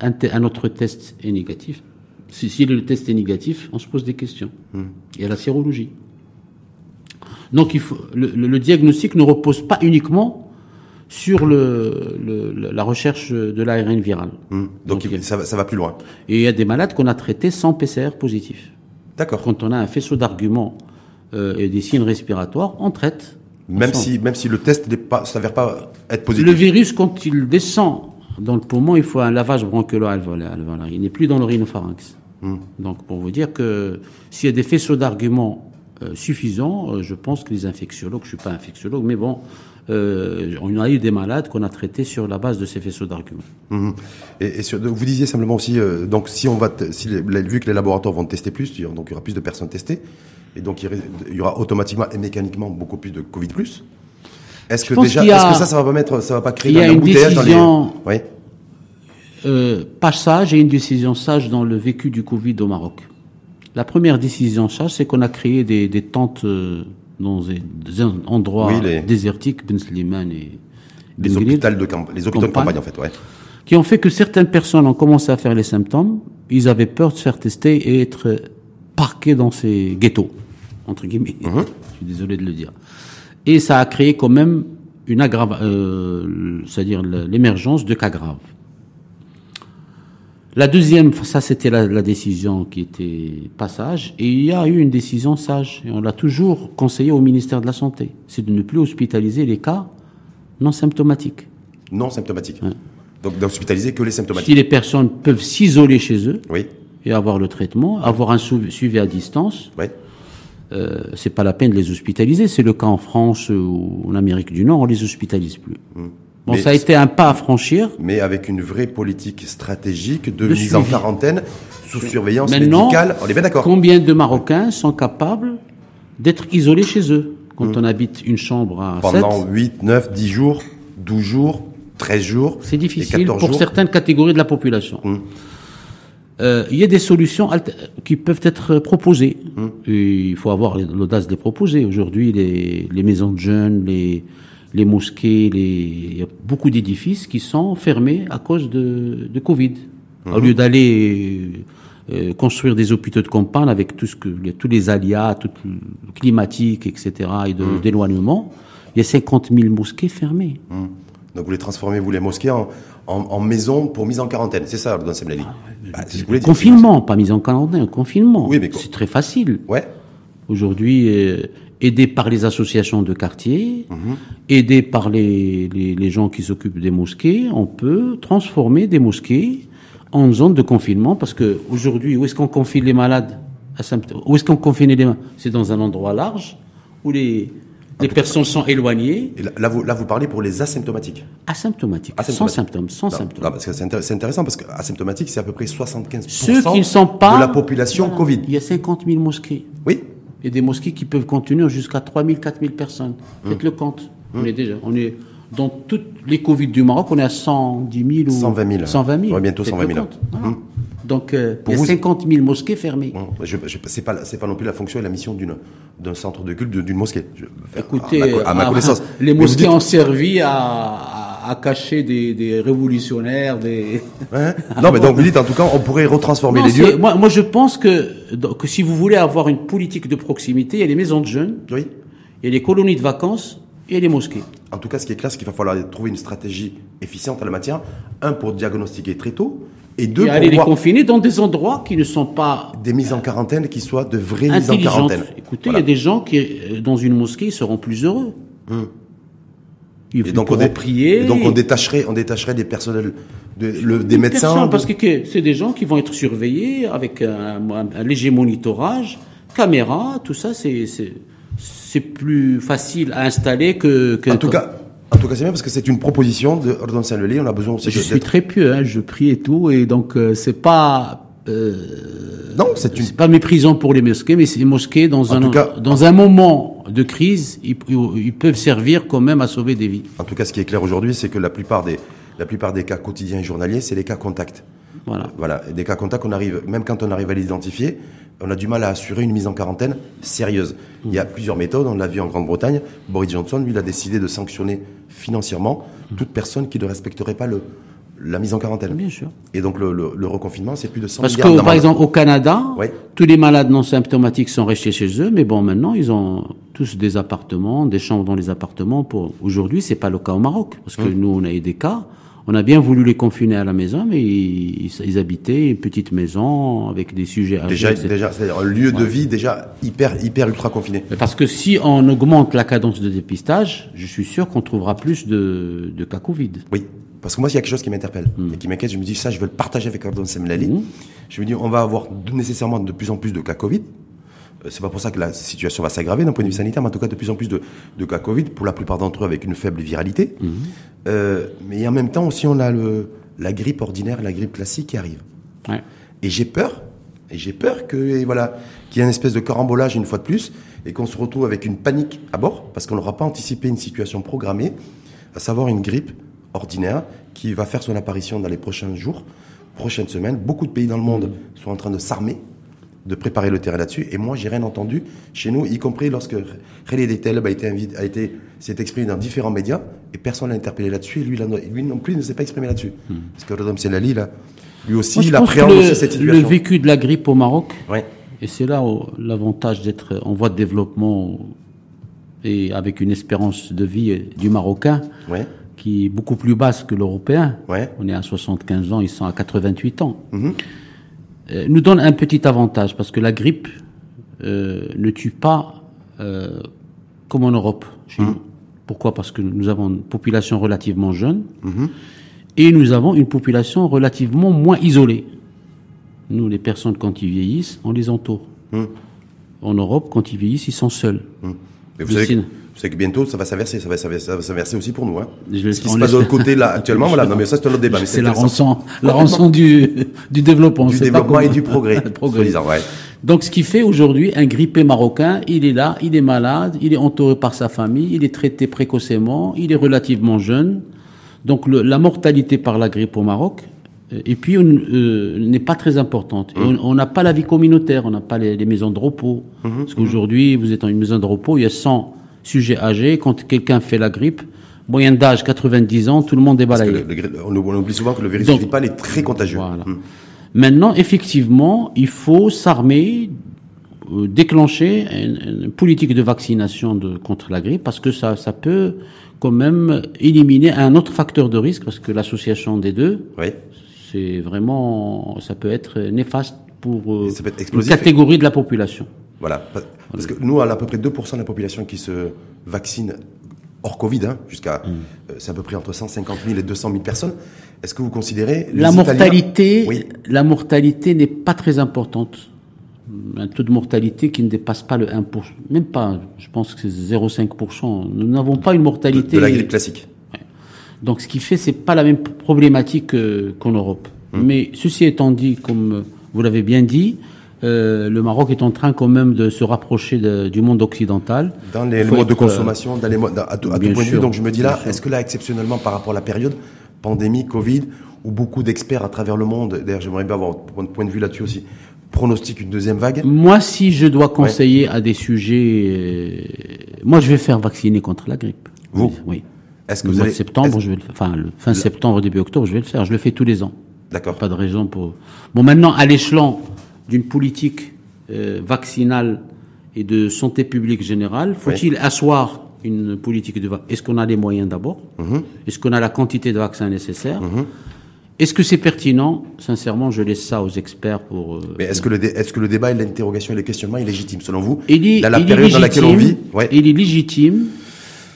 Speaker 2: un, un, autre test est négatif. Si, si, le test est négatif, on se pose des questions. Il y a la sérologie. Donc, il faut, le, le diagnostic ne repose pas uniquement sur le, le, la recherche de l'ARN viral.
Speaker 1: Hum. Donc, ça, ça, va plus loin.
Speaker 2: Et il y a des malades qu'on a traités sans PCR positif.
Speaker 1: D'accord.
Speaker 2: Quand on a un faisceau d'arguments euh, et des signes respiratoires, on traite.
Speaker 1: Même si, même si le test ne s'avère pas être positif.
Speaker 2: Le virus, quand il descend dans le poumon, il faut un lavage bronchiolaire. Il n'est plus dans le rhinopharynx. Hum. Donc, pour vous dire que s'il y a des faisceaux d'arguments euh, suffisants, euh, je pense que les infectiologues, je suis pas infectiologue, mais bon, euh, on a eu des malades qu'on a traités sur la base de ces faisceaux d'arguments.
Speaker 1: Mhm. Et, sur, vous disiez simplement aussi, euh, donc si on va, si vu que les laboratoires vont tester plus, donc il y aura plus de personnes testées, et donc il y aura automatiquement et mécaniquement beaucoup plus de Covid plus. Est-ce que déjà, est-ce que ça, ça va pas mettre, ça va pas créer un embouteillage dans les, oui.
Speaker 2: Euh, pas sage et une décision sage dans le vécu du Covid au Maroc. La première décision sage, c'est qu'on a créé des, des tentes euh, dans des endroits désertiques, Ben Slimane et
Speaker 1: ben les hôpitaux de, les hôpitaux de campagne en fait, ouais.
Speaker 2: Qui ont fait que certaines personnes ont commencé à faire les symptômes, ils avaient peur de se faire tester et être parqués dans ces ghettos, entre guillemets. Mhm. Je suis désolé de le dire. Et ça a créé quand même une aggrave, euh, c'est-à-dire l'émergence de cas graves. La deuxième, ça c'était la, la, décision qui était pas sage, et il y a eu une décision sage, et on l'a toujours conseillé au ministère de la Santé, c'est de ne plus hospitaliser les cas non symptomatiques.
Speaker 1: Non symptomatiques. Donc d'hospitaliser que les symptomatiques.
Speaker 2: Si les personnes peuvent s'isoler chez eux oui. et avoir le traitement, avoir un suivi à distance, oui. Euh, c'est pas la peine de les hospitaliser. C'est le cas en France ou en Amérique du Nord, on les hospitalise plus. Hum. Bon, ça a été un pas à franchir.
Speaker 1: Mais avec une vraie politique stratégique de, mise en quarantaine sous surveillance médicale. On est bien d'accord.
Speaker 2: Combien de Marocains sont capables d'être isolés chez eux quand hmm. on habite une chambre à
Speaker 1: Pendant 8, 9, 10 jours, 12 jours, 13 jours.
Speaker 2: C'est difficile pour certaines catégories de la population. Hmm. Euh, il y a des solutions qui peuvent être proposées. Hmm. il faut avoir l'audace de les proposer. Aujourd'hui, les, les maisons de jeunes, les, les mosquées, les... il y a beaucoup d'édifices qui sont fermés à cause de, de Covid. Au lieu d'aller euh, construire des hôpitaux de campagne avec tout ce que, tous les aléas, tout le climatique, etc., et mmh. d'éloignement, il y a 50 000 mosquées fermées.
Speaker 1: Donc vous les transformez, vous, les mosquées, en, en, maison pour mise en quarantaine. C'est ça, dans Semlali
Speaker 2: ah, bah, Confinement, pas mise en quarantaine, confinement. Oui, mais c'est très facile. Ouais. Aujourd'hui, euh, aidé par les associations de quartier, mhm. aidé par les, les, les gens qui s'occupent des mosquées, on peut transformer des mosquées en zone de confinement parce que aujourd'hui, où est-ce qu'on confine les malades Où est-ce qu'on confine les malades C'est dans un endroit large où les, les personnes sont éloignées.
Speaker 1: Et là, vous, là, vous parlez pour les asymptomatiques.
Speaker 2: Asymptomatiques, sans symptômes, sans symptômes.
Speaker 1: Non, parce que c'est intéressant parce que asymptomatique, c'est à peu près 75% Ceux qui ne sont pas, de la population Covid.
Speaker 2: Il y a 50 000 mosquées.
Speaker 1: Oui,
Speaker 2: et des mosquées qui peuvent contenir jusqu'à 3000, 4000 personnes. Faites le compte. On est déjà, on est dans toutes les Covid du Maroc, on est à 110 000 ou
Speaker 1: 120 000.
Speaker 2: 120 000.
Speaker 1: Ouais, bientôt 120 000.
Speaker 2: Donc, euh, il y a 50 000 mosquées fermées.
Speaker 1: je, je c'est pas, non plus la fonction et la mission d'un centre de culte, d'une mosquée.
Speaker 2: Écoutez, à ma, connaissance. [laughs] les mosquées ont servi à à cacher des, des révolutionnaires, des. [laughs]
Speaker 1: non, mais donc vous dites en tout cas, on pourrait retransformer les lieux.
Speaker 2: Moi, moi, je pense que, que si vous voulez avoir une politique de proximité, il y a les maisons de jeunes, oui. il y a les colonies de vacances et les mosquées.
Speaker 1: En tout cas, ce qui est clair, c'est qu'il va falloir trouver une stratégie efficiente en la matière. Un pour diagnostiquer très tôt. Et deux, et
Speaker 2: pour aller les confiner dans des endroits qui ne sont pas
Speaker 1: des mises en quarantaine qui soient de vraies mises en quarantaine.
Speaker 2: Écoutez, il y a des gens qui euh, dans une mosquée seront plus heureux. Hum
Speaker 1: et donc, on prier. donc on détacherait, on détacherait des personnels, des médecins.
Speaker 2: parce que, c'est des gens qui vont être surveillés avec un, léger monitorage, caméra, tout ça, c'est c'est plus facile à installer que.
Speaker 1: en tout cas, En tout cas, c'est bien parce que c'est une proposition de Ordon Saint-Lely. On a besoin aussi
Speaker 2: Je suis très pieux, hein, je prie et tout, et donc euh, c'est pas. euh,
Speaker 1: Non, c'est une.
Speaker 2: Pas méprisant pour les mosquées, mais ces mosquées, dans,
Speaker 1: En
Speaker 2: un,
Speaker 1: cas-
Speaker 2: dans un moment de crise, ils, ils peuvent servir quand même à sauver des vies.
Speaker 1: En tout cas, ce qui est clair aujourd'hui, c'est que la plupart des, la plupart des cas quotidiens et journaliers, c'est les cas contacts.
Speaker 2: Voilà.
Speaker 1: Voilà, des cas contacts, on arrive, même quand on arrive à l'identifier, on a du mal à assurer une mise en quarantaine sérieuse. Il y a plusieurs méthodes, on l'a vu en Grande-Bretagne. Boris Johnson, lui, il a décidé de sanctionner financièrement toute personne qui ne respecterait pas le, la mise en quarantaine.
Speaker 2: Bien sûr.
Speaker 1: Et donc le, le- le reconfinement, c'est plus de 100
Speaker 2: Parce que, par exemple, au Canada,
Speaker 1: Ouais.
Speaker 2: tous les malades non symptomatiques sont restés chez eux, mais bon, maintenant, ils ont tous des appartements, des chambres dans les appartements. Pour aujourd'hui, c'est pas le cas au Maroc, parce que
Speaker 1: Hum.
Speaker 2: nous, on a eu des cas. On a bien voulu les confiner à la maison, mais ils, ils habitaient une petite maison avec des sujets âgés,
Speaker 1: Déjà,
Speaker 2: etc.
Speaker 1: déjà c'est-à-dire un lieu de vie déjà hyper, hyper ultra confiné.
Speaker 2: Parce que si on augmente la cadence de dépistage, je suis sûr qu'on trouvera plus de, de cas Covid.
Speaker 1: Oui. Parce que moi, il y a quelque chose qui m'interpelle
Speaker 2: Hum.
Speaker 1: et qui m'inquiète. Je me dis, ça, je veux le partager avec Ordon Semlali. Je me dis, on va avoir nécessairement de plus en plus de cas Covid. Euh, C'est pas pour ça que la situation va s'aggraver d'un point de vue sanitaire, mais en tout cas, de plus en plus de, de cas Covid, pour la plupart d'entre eux avec une faible viralité. Euh, mais en même temps, aussi, on a le, la grippe ordinaire, la grippe classique qui arrive.
Speaker 2: Ouais.
Speaker 1: Et j'ai peur, et j'ai peur que voilà, qu'il y ait une espèce de carambolage une fois de plus, et qu'on se retrouve avec une panique à bord, parce qu'on n'aura pas anticipé une situation programmée, à savoir une grippe ordinaire qui va faire son apparition dans les prochains jours, prochaines semaines. Beaucoup de pays dans le monde sont en train de s'armer, de préparer le terrain là-dessus. Et moi, j'ai rien entendu chez nous, y compris lorsque Khaled Eteleb a été invité, a été, s'est exprimé dans différents médias, et personne l'a interpellé là-dessus, et lui, là, lui non plus ne s'est pas exprimé là-dessus. Parce que Rodom Senali, là, lui aussi,
Speaker 2: Moi,
Speaker 1: il appréhende aussi cette
Speaker 2: le,
Speaker 1: situation.
Speaker 2: le vécu de la grippe au Maroc,
Speaker 1: Ouais.
Speaker 2: et c'est là où l'avantage d'être en voie de développement et avec une espérance de vie du Marocain
Speaker 1: Ouais.
Speaker 2: qui est beaucoup plus basse que l'Européen.
Speaker 1: Ouais.
Speaker 2: On est à 75 ans, ils sont à 88 ans.
Speaker 1: Mhm.
Speaker 2: Euh, nous donne un petit avantage parce que la grippe euh, ne tue pas euh, comme en Europe chez
Speaker 1: Mhm.
Speaker 2: nous. Pourquoi? Parce que nous avons une population relativement jeune
Speaker 1: Mhm.
Speaker 2: et nous avons une population relativement moins isolée. Nous, les personnes, quand ils vieillissent, on les entoure. En Europe, quand ils vieillissent, ils sont seuls.
Speaker 1: Hum. Mais vous savez, savez que bientôt, ça va s'inverser, ça va s'inverser, ça va s'inverser aussi pour nous. Hein.
Speaker 2: Je-
Speaker 1: Ce qui se passe de [laughs] l'autre côté, là, actuellement, voilà, non, mais ça, c'est un autre débat.
Speaker 2: C'est la rançon, la rançon du, du développement.
Speaker 1: Du
Speaker 2: c'est
Speaker 1: développement et du progrès. [laughs]
Speaker 2: Progrès.
Speaker 1: ouais.
Speaker 2: Donc, ce qui fait aujourd'hui un grippé marocain, il est là, il est malade, il est entouré par sa famille, il est traité précocement, il est relativement jeune. Donc, le- la mortalité par la grippe au Maroc, euh, et puis, euh, n'est pas très importante. Et on- n'a pas la vie communautaire, on n'a pas les, les maisons de repos. Parce qu'aujourd'hui, vous êtes dans une maison de repos, il y a 100 sujets âgés. Quand quelqu'un fait la grippe, moyenne d'âge 90 ans, tout le monde est balayé.
Speaker 1: le- on, oublie souvent que le virus
Speaker 2: Donc-
Speaker 1: grippal est très contagieux.
Speaker 2: Voilà.
Speaker 1: Hum.
Speaker 2: Maintenant, effectivement, il faut s'armer, euh, déclencher une, une politique de vaccination de, contre la grippe, parce que ça, ça peut quand même éliminer un autre facteur de risque, parce que l'association des deux,
Speaker 1: Oui.
Speaker 2: c'est vraiment, ça peut être néfaste pour euh, une catégorie de la population.
Speaker 1: Voilà. Parce- que nous, on a à peu près 2% de la population qui se vaccine hors Covid, hein, jusqu'à,
Speaker 2: Mm.
Speaker 1: euh, c'est à peu près entre 150 000 et 200 000 personnes. Est-ce que vous considérez
Speaker 2: La mortalité,
Speaker 1: Oui.
Speaker 2: la mortalité n'est pas très importante. Un taux de mortalité qui ne dépasse pas le 1%, même pas, je pense que c'est 0,5%. Nous n'avons pas une
Speaker 1: de,
Speaker 2: mortalité.
Speaker 1: de la grippe classique.
Speaker 2: Donc ce qui fait, c'est pas la même problématique euh, qu'en Europe.
Speaker 1: Hum.
Speaker 2: Mais ceci étant dit, comme vous l'avez bien dit, euh, le Maroc est en train quand même de se rapprocher de- du monde occidental.
Speaker 1: Dans les modes de
Speaker 2: euh,
Speaker 1: consommation, dans les modes, à tout, à tout
Speaker 2: bien
Speaker 1: point de vue. Donc je me dis là, est-ce que là, exceptionnellement par rapport à la période, pandémie, Covid, où beaucoup d'experts à travers le monde, d'ailleurs j'aimerais bien avoir votre point de vue là-dessus aussi, pronostiquent une deuxième vague?
Speaker 2: Moi, si je dois conseiller à des sujets, euh, moi je vais faire vacciner contre la grippe.
Speaker 1: Vous?
Speaker 2: Oui.
Speaker 1: Est-ce que
Speaker 2: Le
Speaker 1: vous
Speaker 2: mois
Speaker 1: allez...
Speaker 2: de septembre, je vais le faire. Enfin, le fin septembre, début octobre, je vais le faire. Je le fais tous les ans.
Speaker 1: D'accord.
Speaker 2: Pas de raison pour. Bon, maintenant, à l'échelon d'une politique euh, vaccinale et de santé publique générale, faut-il asseoir une politique de Est-ce qu'on a les moyens d'abord?
Speaker 1: Mhm.
Speaker 2: Est-ce qu'on a la quantité de vaccins nécessaires? Est-ce que c'est pertinent? Sincèrement, je laisse ça aux experts pour. euh,
Speaker 1: Mais est-ce que, le est-ce que le débat et l'interrogation et le questionnement est légitime selon vous?
Speaker 2: Il est,
Speaker 1: Dans la
Speaker 2: il est
Speaker 1: période dans laquelle on vit
Speaker 2: légitime,
Speaker 1: ouais.
Speaker 2: Il est légitime,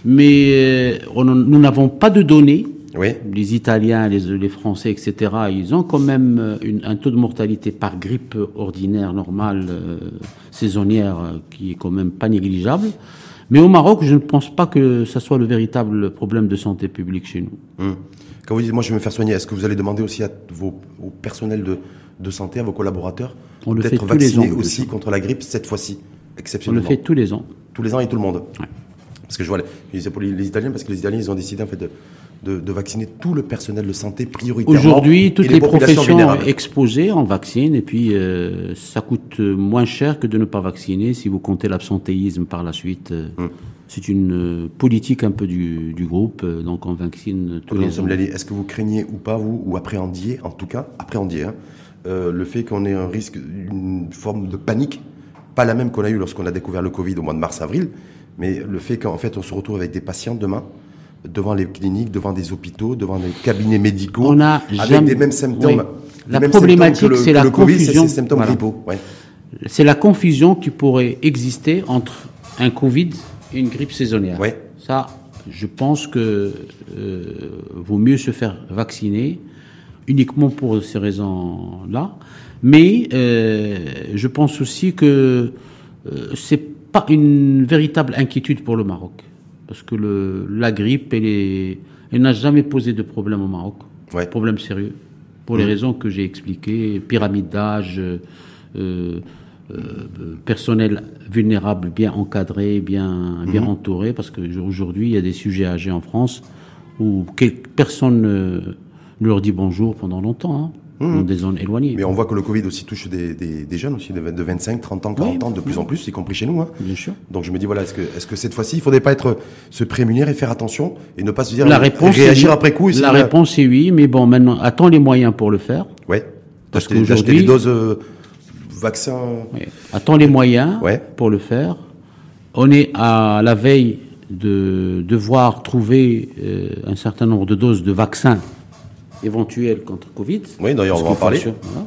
Speaker 2: mais euh, on nous n'avons pas de données.
Speaker 1: Oui.
Speaker 2: Les Italiens, les, les Français, etc., ils ont quand même euh, une- un taux de mortalité par grippe ordinaire, normale, euh, saisonnière, euh, qui est quand même pas négligeable. Mais au Maroc, je ne pense pas que ça soit le véritable problème de santé publique chez nous.
Speaker 1: Hum. Quand vous dites, moi je vais me faire soigner, est-ce que vous allez demander aussi à vos, au personnel de, de santé, à vos collaborateurs, d'être vaccinés aussi contre la grippe cette fois-ci,
Speaker 2: On le
Speaker 1: exceptionnellement?
Speaker 2: fait tous les ans.
Speaker 1: Tous les ans et tout le monde?
Speaker 2: Ouais.
Speaker 1: Parce que je vois, les, les Italiens, parce que les Italiens, ils ont décidé en fait de, de, de vacciner tout le personnel de santé prioritairement.
Speaker 2: Aujourd'hui, toutes les
Speaker 1: populations
Speaker 2: professions
Speaker 1: vulnérables.
Speaker 2: exposées en vaccine et puis euh, ça coûte moins cher que de ne pas vacciner si vous comptez l'absentéisme par la suite. euh,
Speaker 1: Hum.
Speaker 2: C'est une euh, politique un peu du, du groupe, donc on vaccine tous
Speaker 1: Pardon,
Speaker 2: les ans.
Speaker 1: Est-ce que vous craignez ou pas, vous, ou appréhendiez, en tout cas, appréhendiez, hein, euh, le fait qu'on ait un risque, une forme de panique, pas la même qu'on a eu lorsqu'on a découvert le Covid au mois de mars-avril, mais le fait qu'en fait on se retrouve avec des patients demain, devant les cliniques, devant des hôpitaux, devant des cabinets médicaux,
Speaker 2: On a
Speaker 1: avec
Speaker 2: jamais-
Speaker 1: des mêmes symptômes.
Speaker 2: Oui. La
Speaker 1: mêmes
Speaker 2: problématique, c'est la
Speaker 1: le Covid, c'est
Speaker 2: confusion.
Speaker 1: ces symptômes
Speaker 2: Voilà.
Speaker 1: Ouais.
Speaker 2: C'est la confusion qui pourrait exister entre un Covid et une grippe saisonnière.
Speaker 1: Ouais.
Speaker 2: Ça, je pense que euh, vaut mieux se faire vacciner uniquement pour ces raisons-là. Mais euh, je pense aussi que euh, c'est pas une véritable inquiétude pour le Maroc, parce que le, la grippe, elle, est- elle n'a jamais posé de problème au Maroc,
Speaker 1: Ouais.
Speaker 2: problème sérieux, pour les raisons que j'ai expliquées, pyramide d'âge. euh, euh, euh, personnel vulnérable bien encadré, bien, bien entouré, parce qu'aujourd'hui, il y a des sujets âgés en France où personne ne, ne leur dit bonjour pendant longtemps, hein, dans des zones éloignées.
Speaker 1: Mais on voit que le Covid aussi touche des, des, des jeunes aussi, de, de 25, 30 ans, 40
Speaker 2: Oui,
Speaker 1: ans, de plus en plus, y compris chez nous. Hein.
Speaker 2: Bien sûr.
Speaker 1: Donc je me dis voilà, est-ce que, est-ce que cette fois-ci, il faudrait pas être se prémunir et faire attention et ne pas se dire
Speaker 2: La réponse,
Speaker 1: réagir
Speaker 2: est-
Speaker 1: après coup.
Speaker 2: La réponse est oui, mais bon, maintenant, attends les moyens pour le faire?
Speaker 1: ouais,
Speaker 2: Parce qu'aujourd'hui-
Speaker 1: des doses euh, vaccins.
Speaker 2: Oui. Attends les moyens
Speaker 1: Ouais.
Speaker 2: pour le faire? On est à la veille de devoir trouver euh, un certain nombre de doses de vaccins éventuels contre Covid.
Speaker 1: Oui, d'ailleurs, on va en parler.
Speaker 2: voilà.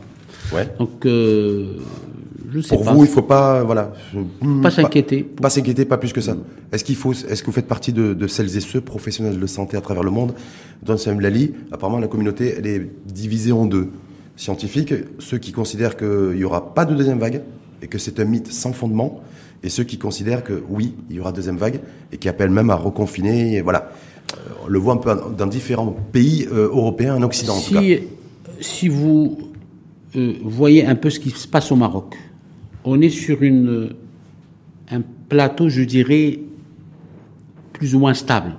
Speaker 1: Ouais.
Speaker 2: Donc, euh, je sais
Speaker 1: Pour
Speaker 2: pas.
Speaker 1: vous, il faut pas, voilà,
Speaker 2: pas s'inquiéter.
Speaker 1: Pas s'inquiéter, pas plus que ça. Est-ce qu'il faut, est-ce que vous faites partie de, de celles et ceux professionnels de santé à travers le monde? Don Sam Lali, apparemment la communauté, elle est divisée en deux. Scientifiques, ceux qui considèrent qu'il n'y aura pas de deuxième vague et que c'est un mythe sans fondement, et ceux qui considèrent que oui, il y aura deuxième vague et qui appellent même à reconfiner. Et voilà, on le voit un peu dans différents pays euh, européens, en Occident en tout cas.
Speaker 2: Si, vous euh, voyez un peu ce qui se passe au Maroc, on est sur une, un plateau, je dirais, plus ou moins stable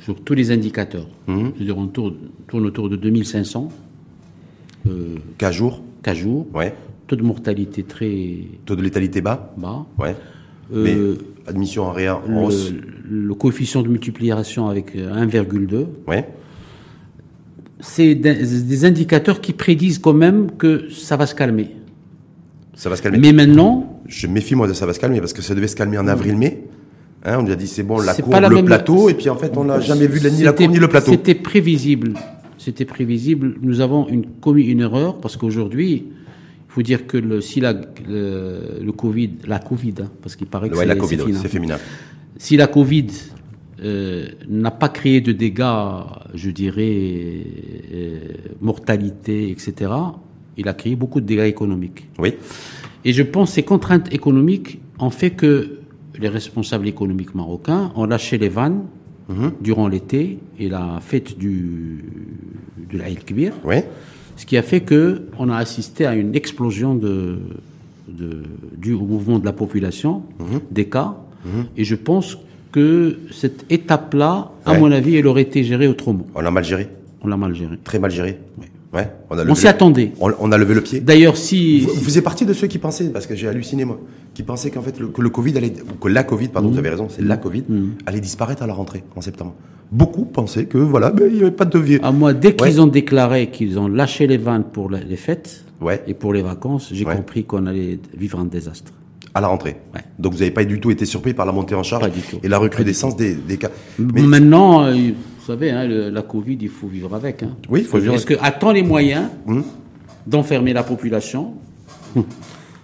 Speaker 2: sur tous les indicateurs. Dire, on tourne, tourne autour de 2500 euh,
Speaker 1: Cas jour,
Speaker 2: cas jour,
Speaker 1: ouais.
Speaker 2: taux de mortalité très
Speaker 1: Taux de létalité bas,
Speaker 2: bas,
Speaker 1: ouais.
Speaker 2: Euh,
Speaker 1: Mais admission en réa en hausse,
Speaker 2: le, le coefficient de multiplication avec euh, 1,2.
Speaker 1: ouais.
Speaker 2: C'est des, indicateurs qui prédisent quand même que ça va se calmer.
Speaker 1: Ça va se calmer.
Speaker 2: Mais maintenant,
Speaker 1: Je méfie moi de ça va se calmer parce que ça devait se calmer en avril-mai. Hein, on nous a dit c'est bon la courbe,
Speaker 2: la
Speaker 1: le
Speaker 2: même-
Speaker 1: plateau et puis en fait on n'a jamais vu ni la courbe ni le plateau.
Speaker 2: C'était prévisible. C'était prévisible. Nous avons une, commis une erreur parce qu'aujourd'hui, il faut dire que le, si la, le, le Covid, la Covid, hein, parce qu'il paraît que
Speaker 1: Ouais,
Speaker 2: c'est
Speaker 1: la Covid,
Speaker 2: c'est
Speaker 1: ouais,
Speaker 2: fini.
Speaker 1: c'est féminin.
Speaker 2: Si la Covid euh, n'a pas créé de dégâts, je dirais, euh, mortalité, etc., il a créé beaucoup de dégâts économiques.
Speaker 1: Oui,
Speaker 2: Et je pense que ces contraintes économiques ont fait que les responsables économiques marocains ont lâché les vannes
Speaker 1: Mhm.
Speaker 2: durant l'été et la fête du, de l'Aïd Kbir,
Speaker 1: oui.
Speaker 2: Ce qui a fait que on a assisté à une explosion de, de, du au mouvement de la population,
Speaker 1: Mhm.
Speaker 2: des cas, et je pense que cette étape-là, à
Speaker 1: Ouais.
Speaker 2: mon avis, elle aurait été gérée autrement.
Speaker 1: On l'a mal géré,
Speaker 2: On l'a mal gérée.
Speaker 1: très mal géré. Ouais. On a
Speaker 2: On s'y
Speaker 1: le-
Speaker 2: attendait.
Speaker 1: On, on a levé le pied.
Speaker 2: D'ailleurs, si,
Speaker 1: Vous, vous faisiez partie de ceux qui pensaient, parce que j'ai halluciné moi, qui pensaient qu'en fait le, que le Covid allait, que la Covid, pardon,
Speaker 2: Mmh.
Speaker 1: vous avez raison, c'est la Covid, allait disparaître à la rentrée en septembre. Beaucoup pensaient que voilà, ben, il n'y avait pas de devier.
Speaker 2: À moi, dès qu'ils ont déclaré qu'ils ont lâché les vannes pour les fêtes
Speaker 1: Ouais.
Speaker 2: et pour les vacances, j'ai
Speaker 1: Ouais.
Speaker 2: compris qu'on allait vivre un désastre.
Speaker 1: À la rentrée.
Speaker 2: Ouais.
Speaker 1: Donc vous n'avez pas du tout été surpris par la montée en charge et la recrudescence des, des cas. Mais-
Speaker 2: Maintenant, euh, vous savez, hein, le- la Covid, il faut vivre avec. hein.
Speaker 1: Oui, il faut vivre
Speaker 2: Est-ce que attend les moyens
Speaker 1: Hum.
Speaker 2: d'enfermer la population? [laughs]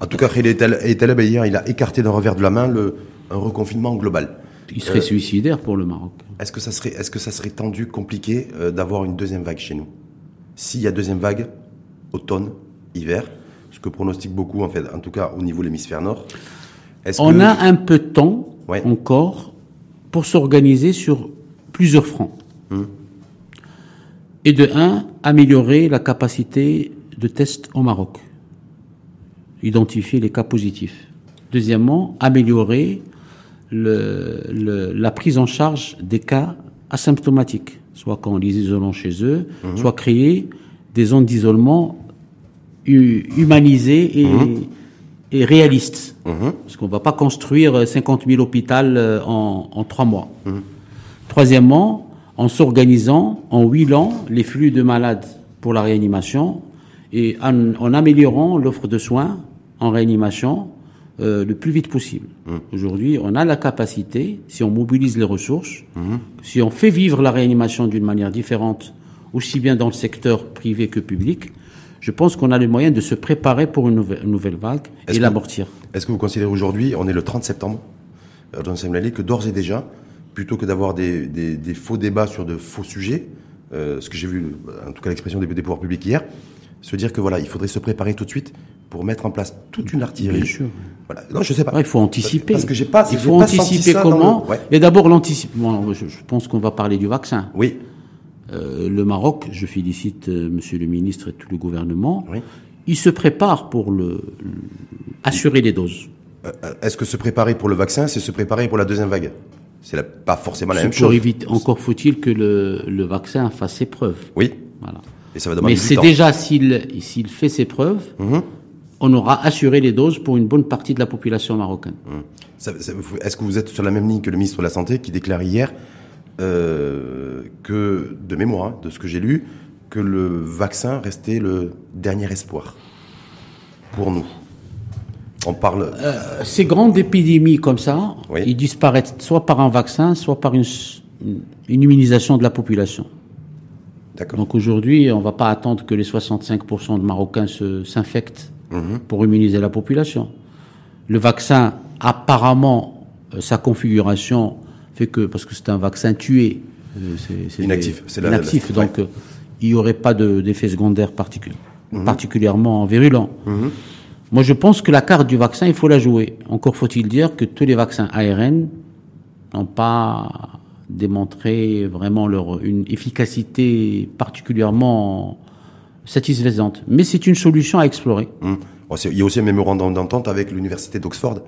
Speaker 1: En tout cas, Khaled El hier, il a écarté d'un revers de la main le, un reconfinement global.
Speaker 2: Il serait suicidaire pour le Maroc.
Speaker 1: Est-ce que ça serait, est-ce que ça serait tendu, compliqué euh, d'avoir une deuxième vague chez nous? S'il y a deuxième vague, automne, hiver, ce que pronostique beaucoup, en fait, en tout cas au niveau de l'hémisphère nord.
Speaker 2: On
Speaker 1: que-
Speaker 2: a un peu de temps encore pour s'organiser sur plusieurs fronts. Et de un, améliorer la capacité de test au Maroc. Identifier les cas positifs. Deuxièmement, améliorer le, la prise en charge des cas asymptomatiques, soit quand les isolons chez eux, mhm. soit créer des zones d'isolement humanisées et, mhm. et réalistes. Mhm. Parce qu'on ne va pas construire 50 000 hôpitaux euh, en, en trois mois. Troisièmement, en s'organisant, en huilant les flux de malades pour la réanimation et en, en améliorant l'offre de soins en réanimation euh, le plus vite possible. Mmh. Aujourd'hui, on a la capacité, si on mobilise les ressources, mmh. si on fait vivre la réanimation d'une manière différente, aussi bien dans le secteur privé que public, je pense qu'on a les moyens de se préparer pour une nouvelle, vague et l'amortir.
Speaker 1: Est-ce que vous considérez aujourd'hui, on est le 30 septembre, dans que d'ores et déjà, plutôt que d'avoir des, des, des, faux débats sur de faux sujets, euh, ce que j'ai vu, en tout cas l'expression des, des pouvoirs publics hier, se dire que voilà, il faudrait se préparer tout de suite pour mettre en place toute une artillerie. Bien
Speaker 2: sûr.
Speaker 1: Voilà. Non, je sais pas.
Speaker 2: il faut anticiper.
Speaker 1: Parce que j'ai pas.
Speaker 2: Il faut anticiper comment. Et d'abord l'anticipation. je, pense qu'on va parler du vaccin.
Speaker 1: Oui.
Speaker 2: Euh, le Maroc, je félicite euh, Monsieur le ministre et tout le gouvernement. Oui. Il se prépare pour le, assurer les doses.
Speaker 1: Euh, est-ce que se préparer pour le vaccin, c'est se préparer pour la deuxième vague? C'est pas forcément la même chose.
Speaker 2: encore faut-il que le, le vaccin fasse ses preuves.
Speaker 1: Oui.
Speaker 2: Voilà. Mais c'est déjà s'il s'il fait ses preuves, mhm. On aura assuré les doses pour une bonne partie de la population marocaine.
Speaker 1: Mhm. Est-ce que vous êtes sur la même ligne que le ministre de la Santé qui déclare hier euh, que, de mémoire, hein, de ce que j'ai lu, que le vaccin restait le dernier espoir pour nous? On parle.
Speaker 2: Euh, ces grandes épidémies comme ça, ils disparaissent soit par un vaccin, soit par une, une immunisation de la population. Donc aujourd'hui, on ne va pas attendre que les 65% de Marocains s'infectent pour immuniser la population. Le vaccin, apparemment, euh, sa configuration fait que, parce que c'est un vaccin tué,
Speaker 1: euh, c'est inactif,
Speaker 2: inactif, donc euh, il n'y aurait pas d'effet secondaire mhm. particulièrement virulent. Mhm. Moi, je pense que la carte du vaccin, il faut la jouer. Encore faut-il dire que tous les vaccins ARN n'ont pas démontrer vraiment leur une efficacité particulièrement satisfaisante. Mais c'est une solution à explorer.
Speaker 1: Mmh. il y a aussi un mémorandum d'entente avec l'université d'Oxford.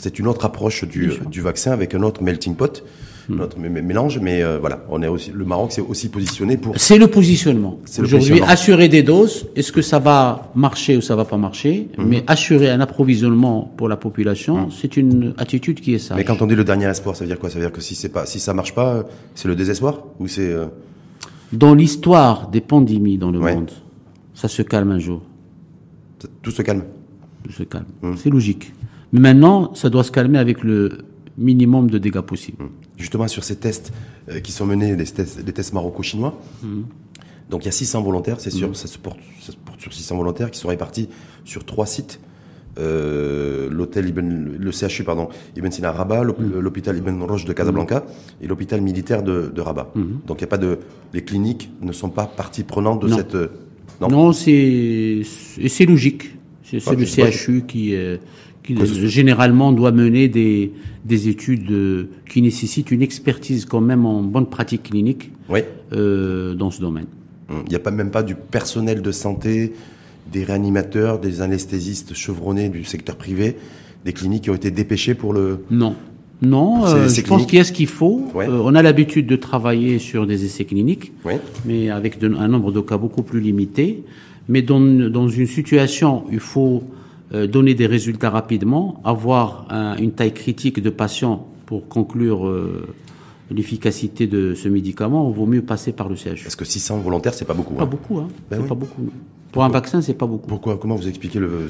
Speaker 1: C'est une autre approche du, du, vaccin avec un autre melting pot. Hmm. notre mélange, mais euh, voilà, on est aussi, le Maroc s'est aussi positionné pour.
Speaker 2: C'est le positionnement. Aujourd'hui, assurer des doses, est-ce que ça va marcher ou ça va pas marcher? Hmm. Mais assurer un approvisionnement pour la population, c'est une attitude qui est sage.
Speaker 1: Mais quand on dit le dernier espoir, ça veut dire quoi? Ça veut dire que si c'est pas, si ça marche pas, c'est le désespoir? Ou c'est euh
Speaker 2: Dans l'histoire des pandémies dans le monde, ça se calme un jour.
Speaker 1: Tout se calme.
Speaker 2: Tout se calme. C'est logique. Mais maintenant, ça doit se calmer avec le minimum de dégâts possibles.
Speaker 1: Justement, sur ces tests euh, qui sont menés, les tests, les tests maroco-chinois, mhm. donc il y a 600 volontaires, c'est sûr, ça, se porte, ça, se porte, sur 600 volontaires qui sont répartis sur trois sites. Euh, l'hôtel le CHU pardon Ibn Sina Rabat, mhm. l'hôpital Ibn Roche de Casablanca et l'hôpital militaire de, de Rabat. Donc il y a pas de les cliniques ne sont pas partie prenante de cette euh,
Speaker 2: non, non c'est c'est logique. C'est le CHU qui qui généralement doit mener des, des études euh, qui nécessitent une expertise quand même en bonne pratique clinique euh, dans ce domaine.
Speaker 1: Il n'y a pas même pas du personnel de santé, des réanimateurs, des anesthésistes chevronnés du secteur privé, des cliniques qui ont été dépêchées pour le...
Speaker 2: Non. Non, euh, je pense qu'il y a ce qu'il faut. on a l'habitude de travailler sur des essais cliniques, mais avec un nombre de cas beaucoup plus limité. Mais dans, dans une situation, il faut euh, donner des résultats rapidement, avoir une taille critique de patients pour conclure euh, l'efficacité de ce médicament, il vaut mieux passer par le CHU.
Speaker 1: Parce que 600 volontaires, c'est pas beaucoup.
Speaker 2: Pas hein. beaucoup, hein. Ben c'est pas beaucoup. Pour un vaccin, c'est pas beaucoup.
Speaker 1: Pourquoi? Comment vous expliquez le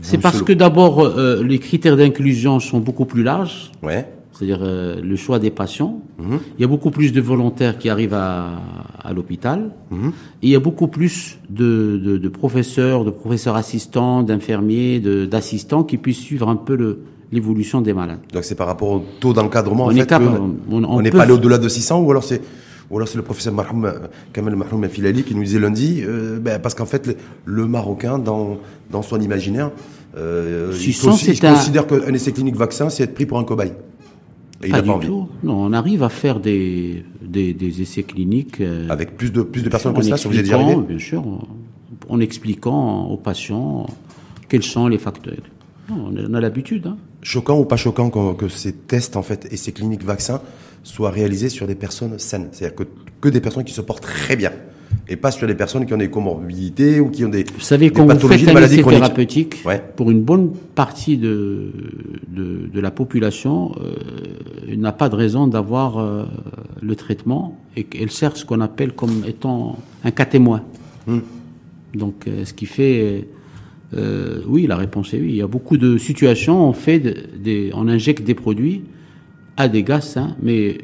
Speaker 2: C'est parce que d'abord, euh, les critères d'inclusion sont beaucoup plus larges.
Speaker 1: Ouais
Speaker 2: c'est-à-dire euh, le choix des patients. Mhm. Il y a beaucoup plus de volontaires qui arrivent à, à l'hôpital. Mhm. Et il y a beaucoup plus de, de, de professeurs, de professeurs assistants, d'infirmiers, d'assistants qui puissent suivre un peu l'évolution des malades.
Speaker 1: Donc c'est par rapport au taux d'encadrement on, est on n'est pas allé au-delà de 600 ou alors c'est ou alors c'est le professeur Marhoum, Kamel Marhoum Filali qui nous disait lundi, euh, ben, parce qu'en fait le, Marocain dans dans son imaginaire, euh, il, considère qu'un essai clinique vaccin c'est être pris pour un cobaye. Et il
Speaker 2: Pas
Speaker 1: n'a
Speaker 2: du
Speaker 1: pas envie.
Speaker 2: tout. Non, on arrive à faire des, des, des essais cliniques. euh,
Speaker 1: Avec plus de, plus de personnes que ça, si vous
Speaker 2: expliquant,
Speaker 1: arriver
Speaker 2: bien sûr, en, expliquant aux patients quels sont les facteurs. Non, on a, l'habitude. Hein.
Speaker 1: Choquant ou pas choquant que, que ces tests en fait ces cliniques vaccins soient réalisés sur des personnes saines, c'est-à-dire que, que des personnes qui se portent très bien et pas sur des personnes qui ont des comorbidités ou qui ont des,
Speaker 2: Vous savez, un
Speaker 1: maladies
Speaker 2: thérapeutique,
Speaker 1: Ouais.
Speaker 2: pour une bonne partie de, de, de la population, euh, n'a pas de raison d'avoir euh, le traitement et qu'elle sert ce qu'on appelle comme étant un cas témoin.
Speaker 1: Hmm.
Speaker 2: Donc, euh, ce qui fait, euh, oui, la réponse est oui. Il y a beaucoup de situations, on fait de- des, on injecte des produits à des gars sains, mais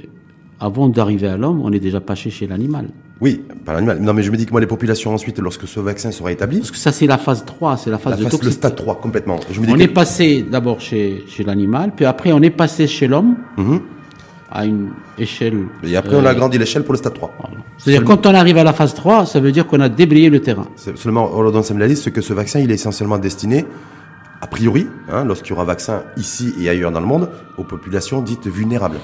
Speaker 2: avant d'arriver à l'homme, on est déjà passé chez l'animal.
Speaker 1: Oui, pas l'animal. Non, mais je me dis que moi, les populations ensuite, lorsque ce vaccin sera établi,
Speaker 2: Parce que ça, c'est la phase 3, c'est la phase
Speaker 1: la
Speaker 2: de
Speaker 1: phase, le stade 3 complètement. Je me dis
Speaker 2: On
Speaker 1: que-
Speaker 2: est passé d'abord chez, chez l'animal, puis après on est passé chez l'homme
Speaker 1: Mhm.
Speaker 2: à une échelle.
Speaker 1: Et après, on a agrandi l'échelle pour le stade 3.
Speaker 2: Voilà. C'est-à-dire quand on arrive à la phase 3, ça veut dire qu'on a débrayé le terrain.
Speaker 1: C'est seulement Holodon Semlalis, c'est que ce vaccin, il est essentiellement destiné, a priori, hein, lorsqu'il y aura vaccin ici et ailleurs dans le monde, aux populations dites vulnérables.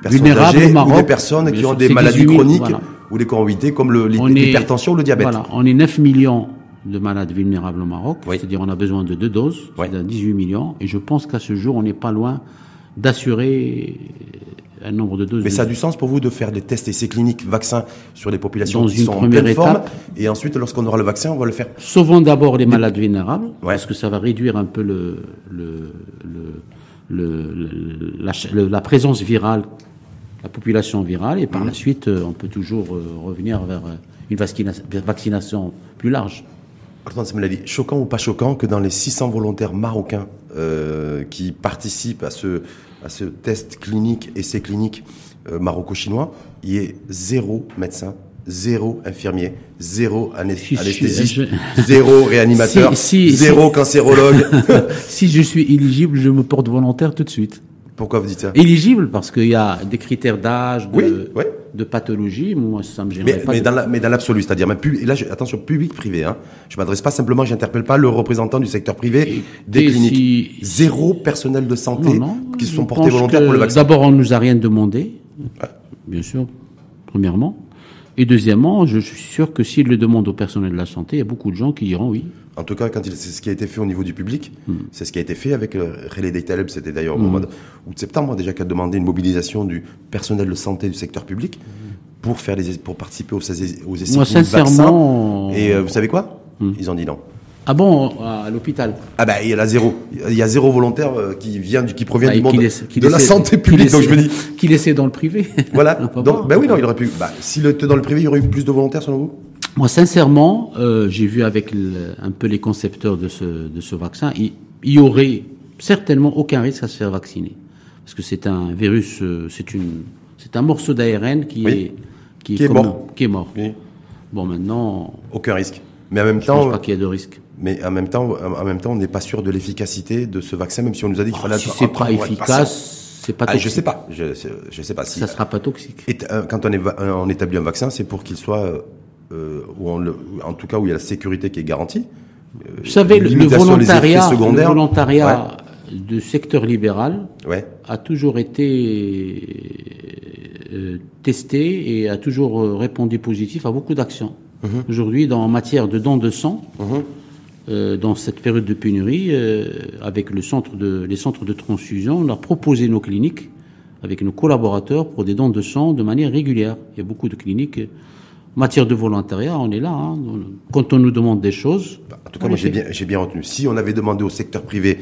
Speaker 1: Personnes
Speaker 2: Vulnérables
Speaker 1: âgées
Speaker 2: au Maroc,
Speaker 1: ou des personnes qui ont des maladies
Speaker 2: 18 000,
Speaker 1: chroniques
Speaker 2: voilà.
Speaker 1: ou des comorbidités comme l'hypertension ou le diabète.
Speaker 2: Voilà, on est 9 millions de malades vulnérables au Maroc,
Speaker 1: Oui.
Speaker 2: c'est-à-dire on a besoin de deux doses,
Speaker 1: Oui.
Speaker 2: c'est-à-dire 18 millions, et je pense qu'à ce jour on n'est pas loin d'assurer un nombre de doses.
Speaker 1: Mais ça a du sens pour vous de faire des tests essais cliniques vaccins sur des populations
Speaker 2: Dans
Speaker 1: qui
Speaker 2: une
Speaker 1: sont en
Speaker 2: première
Speaker 1: pleine forme
Speaker 2: étape.
Speaker 1: et ensuite lorsqu'on aura le vaccin, on va le faire.
Speaker 2: Sauvons d'abord les malades vulnérables,
Speaker 1: Ouais.
Speaker 2: parce que ça va réduire un peu le, le, le, la, la présence virale, la population virale, et
Speaker 1: Mmh.
Speaker 2: par la suite, euh, on peut toujours euh, revenir vers euh, une vaccina- vaccination plus large.
Speaker 1: Choquant ou pas choquant que dans les 600 volontaires marocains euh, qui participent à ce, à ce test clinique, essai clinique euh, maroco-chinois, il y ait zéro médecin, zéro infirmier, zéro anesthésiste,
Speaker 2: je- [laughs]
Speaker 1: zéro réanimateur,
Speaker 2: Si, si,
Speaker 1: zéro cancérologue. [laughs]
Speaker 2: si je suis éligible, je me porte volontaire tout de suite.
Speaker 1: Pourquoi vous dites ça?
Speaker 2: Éligible parce qu'il y a des critères d'âge, de,
Speaker 1: Oui, oui.
Speaker 2: de pathologie. Moi, ça me gênerait
Speaker 1: mais,
Speaker 2: pas.
Speaker 1: mais,
Speaker 2: de-
Speaker 1: dans la- mais dans l'absolu, c'est-à-dire, même pub- et là, je- attention, public-privé. Hein. Je m'adresse pas simplement, j'interpelle pas le représentant du secteur privé des cliniques.
Speaker 2: si-
Speaker 1: Zéro personnel de santé
Speaker 2: Non, non,
Speaker 1: qui se sont portés volontaires pour le vaccin.
Speaker 2: D'abord, on ne nous a rien demandé, bien sûr, premièrement. Et deuxièmement, je suis sûr que s'il le demande au personnel de la santé, il y a beaucoup de gens qui diront oui.
Speaker 1: En tout cas, quand il- c'est ce qui a été fait au niveau du public,
Speaker 2: Hmm.
Speaker 1: c'est ce qui a été fait avec le Relais des Taleb, c'était d'ailleurs au mois de août septembre déjà qu'a demandé une mobilisation du personnel de santé du secteur public pour faire les, pour participer aux, essais- aux essais
Speaker 2: Moi, sincèrement,
Speaker 1: vaccins. Et euh, vous savez quoi? Ils ont dit non.
Speaker 2: Ah bon, à l'hôpital
Speaker 1: Ah ben il y en a zéro. Il y a zéro volontaire euh, qui vient du qui provient
Speaker 2: Bah,
Speaker 1: du monde de la santé publique. Donc je me dis [laughs]
Speaker 2: Qu'il essaie dans le privé. [laughs]
Speaker 1: voilà. Donc ben oui non, il aurait pu. Bah, s'il était dans le privé, il y aurait eu plus de volontaires selon vous?
Speaker 2: Moi, sincèrement, euh, j'ai vu avec le- un peu les concepteurs de ce, de ce vaccin, il, il y aurait certainement aucun risque à se faire vacciner. Parce que c'est un virus, euh, c'est une, c'est un morceau d'ARN qui
Speaker 1: Oui.
Speaker 2: est, qui,
Speaker 1: Qui est mort.
Speaker 2: Qui est mort.
Speaker 1: Oui.
Speaker 2: Bon, maintenant,
Speaker 1: Aucun risque. Mais en même
Speaker 2: je pense
Speaker 1: temps,
Speaker 2: pas qu'il y a de risque.
Speaker 1: Mais en même temps, en même temps, on n'est pas sûr de l'efficacité de ce vaccin, même si on nous a dit qu'il fallait
Speaker 2: Ah, si c'est pas efficace, c'est pas
Speaker 1: Ah,
Speaker 2: toxique.
Speaker 1: je sais pas. Je, je, sais pas si.
Speaker 2: Ça sera pas toxique.
Speaker 1: Et, euh, quand on, est, va- on établit un vaccin, c'est pour qu'il soit, euh, euh, où on le- en tout cas où il y a la sécurité qui est garantie.
Speaker 2: Vous savez, le, volontariat, le volontariat du secteur libéral
Speaker 1: Ouais.
Speaker 2: a toujours été testé et a toujours répondu positif à beaucoup d'actions.
Speaker 1: Mhm.
Speaker 2: Aujourd'hui, dans en matière de dons de sang, euh, dans cette période de pénurie, euh, avec le centre de, les centres de transfusion, on a proposé nos cliniques avec nos collaborateurs pour des dons de sang de manière régulière. Il y a beaucoup de cliniques. En matière de volontariat, on est là. hein. Quand on nous demande des choses,
Speaker 1: En tout cas, moi, j'ai bien, j'ai bien retenu. Si on avait demandé au secteur privé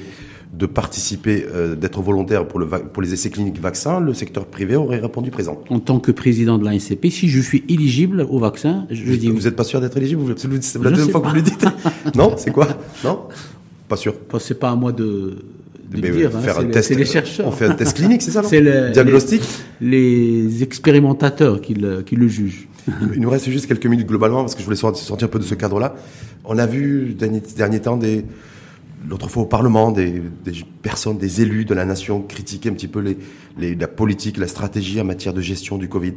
Speaker 1: de participer, euh, d'être volontaire pour, le va- pour les essais cliniques vaccins, le secteur privé aurait répondu présent.
Speaker 2: en tant que président de l'ANCP, si je suis éligible au vaccin, je, je dis.
Speaker 1: Vous n'êtes pas sûr d'être éligible? Vous- C'est la deuxième fois que vous le dites [laughs] Non? C'est quoi? Non? Pas sûr.
Speaker 2: C'est pas à moi de, de
Speaker 1: Mais,
Speaker 2: le
Speaker 1: euh,
Speaker 2: dire. hein,
Speaker 1: faire un test,
Speaker 2: c'est les chercheurs.
Speaker 1: On fait un test clinique, c'est ça [laughs]
Speaker 2: C'est le-
Speaker 1: Diagnostic?
Speaker 2: Les, les expérimentateurs qui le, qui le jugent. [laughs]
Speaker 1: Il nous reste juste quelques minutes globalement parce que je voulais sortir sortir un peu de ce cadre-là. On a vu dernier dernier temps des l'autre fois au Parlement des, personnes, des élus de la nation critiquer un petit peu la politique, la stratégie en matière de gestion du Covid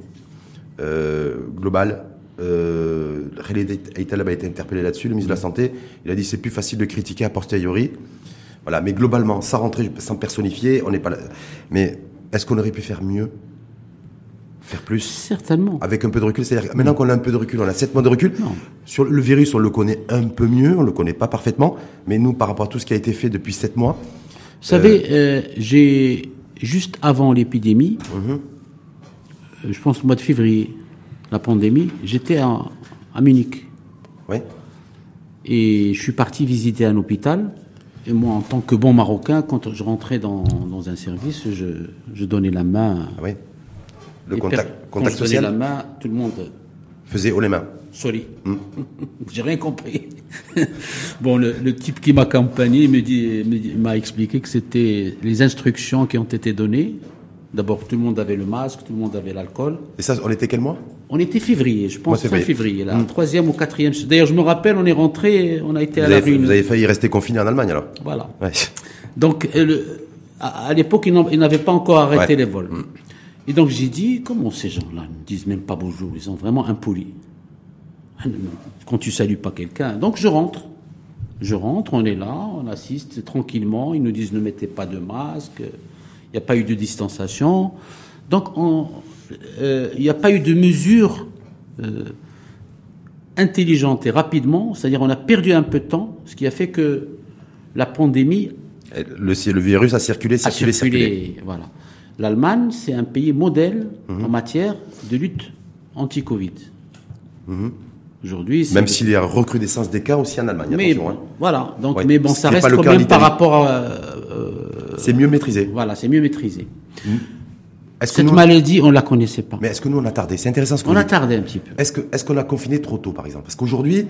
Speaker 1: euh, global. Euh, Khaled a été interpellé là-dessus, le ministre de la Santé. Il a dit c'est plus facile de critiquer a posteriori. Voilà, mais globalement, sans rentrer, sans personnifier, on n'est pas là. Mais Est-ce qu'on aurait pu faire mieux? Faire plus
Speaker 2: Certainement.
Speaker 1: Avec un peu de recul, c'est-à-dire maintenant qu'on a un peu de recul, on a 7 mois de recul. Sur le virus, on le connaît un peu mieux, on le connaît pas parfaitement, mais nous, par rapport à tout ce qui a été fait depuis 7 mois.
Speaker 2: Vous savez, euh, j'ai juste avant l'épidémie,
Speaker 1: Mhm.
Speaker 2: euh, je pense au mois de février, la pandémie, j'étais à, à Munich
Speaker 1: Oui.
Speaker 2: et je suis parti visiter un hôpital. Et moi, en tant que bon Marocain, quand je rentrais dans, dans un service, je, je donnais la main.
Speaker 1: Ah oui. Le contact, contact
Speaker 2: quand donnais la
Speaker 1: social
Speaker 2: main, tout le monde
Speaker 1: faisait haut les mains.
Speaker 2: Sorry. [laughs] J'ai rien compris. [laughs] bon, le, le type qui m'a dit- m'a expliqué que c'était les instructions qui ont été données. D'abord, tout le monde avait le masque, tout le monde avait l'alcool.
Speaker 1: Et ça, on était quel mois?
Speaker 2: On était février, je pense fin
Speaker 1: février.
Speaker 2: là, troisième ou quatrième. D'ailleurs, je me rappelle, on est rentré, on a été
Speaker 1: vous
Speaker 2: à la réunion.
Speaker 1: vous avez failli rester confiné en Allemagne alors?
Speaker 2: Voilà.
Speaker 1: Ouais.
Speaker 2: Donc, euh, le- à, à l'époque, ils n'avaient pas encore arrêté
Speaker 1: Ouais.
Speaker 2: les vols. Et donc, j'ai dit, comment ces gens-là ne disent même pas bonjour? Ils sont vraiment impolis. Ah, Quand tu salues pas quelqu'un. Donc, je rentre. Je rentre, on est là, on assiste tranquillement. Ils nous disent ne mettez pas de masque. Il n'y a pas eu de distanciation. Donc, on- euh, il n'y a pas eu de mesures euh, intelligentes et rapidement. C'est-à-dire, on a perdu un peu de temps, ce qui a fait que la pandémie
Speaker 1: Le, le virus a circulé,
Speaker 2: a
Speaker 1: circulé, circulé.
Speaker 2: circulé. Voilà. L'Allemagne, c'est un pays modèle en matière de lutte anti-Covid. Aujourd'hui, c'est-
Speaker 1: Même s'il y a recrudescence des cas aussi en Allemagne.
Speaker 2: mais
Speaker 1: attention,
Speaker 2: bon,
Speaker 1: hein.
Speaker 2: voilà. Donc,
Speaker 1: Ouais.
Speaker 2: mais bon, ça reste quand même par rapport à, euh,
Speaker 1: C'est mieux maîtrisé.
Speaker 2: voilà, c'est mieux maîtrisé.
Speaker 1: Que
Speaker 2: Cette
Speaker 1: nous,
Speaker 2: maladie, on la connaissait pas.
Speaker 1: mais est-ce que nous on a tardé? C'est intéressant ce que
Speaker 2: On a tardé un petit peu.
Speaker 1: Est-ce que est-ce qu'on a confiné trop tôt, par exemple? Parce qu'aujourd'hui,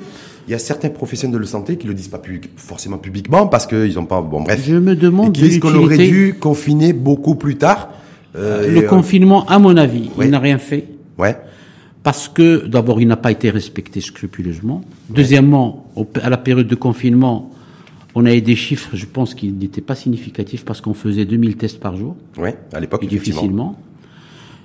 Speaker 1: il y a certains professionnels de la santé qui le disent pas public- forcément publiquement parce qu'ils ont pas. Bon, bref.
Speaker 2: Je me demande
Speaker 1: Et qui disent qu'on aurait dû confiner beaucoup plus tard. Euh,
Speaker 2: Le
Speaker 1: euh,
Speaker 2: confinement, à mon avis, il n'a rien fait.
Speaker 1: Ouais.
Speaker 2: Parce que, d'abord, il n'a pas été respecté scrupuleusement. Deuxièmement, à la période de confinement, on avait des chiffres, je pense, qui n'étaient pas significatifs parce qu'on faisait 2000 tests par jour,
Speaker 1: Ouais. À l'époque,
Speaker 2: difficilement.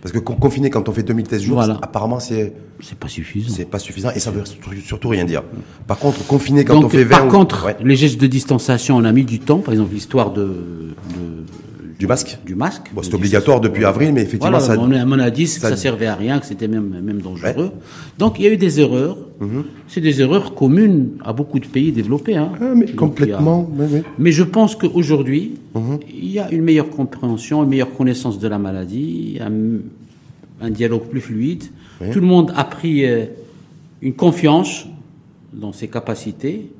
Speaker 1: Parce que con- confiner quand on fait 2000 tests
Speaker 2: Voilà.
Speaker 1: c'est- apparemment c'est
Speaker 2: C'est pas suffisant.
Speaker 1: c'est pas suffisant et ça veut surtout- rien dire. Par contre, confiner quand
Speaker 2: Donc,
Speaker 1: on fait 20
Speaker 2: par contre,
Speaker 1: ouais,
Speaker 2: les gestes de distanciation, on a mis du temps. Par exemple, l'histoire de, de-
Speaker 1: du masque.
Speaker 2: du masque.
Speaker 1: Bon, c'est obligatoire depuis avril, mais effectivement
Speaker 2: Voilà,
Speaker 1: ça.
Speaker 2: on, a, on a dit que
Speaker 1: ça-
Speaker 2: ça servait à rien, que c'était même, même dangereux. Donc il y a eu des erreurs. C'est des erreurs communes à beaucoup de pays développés. Hein.
Speaker 1: Ah, mais
Speaker 2: Donc,
Speaker 1: complètement.
Speaker 2: a-. Mais je pense qu'aujourd'hui, il y a une meilleure compréhension, une meilleure connaissance de la maladie, un, un dialogue plus fluide. Tout le monde a pris euh, une confiance dans ses capacités.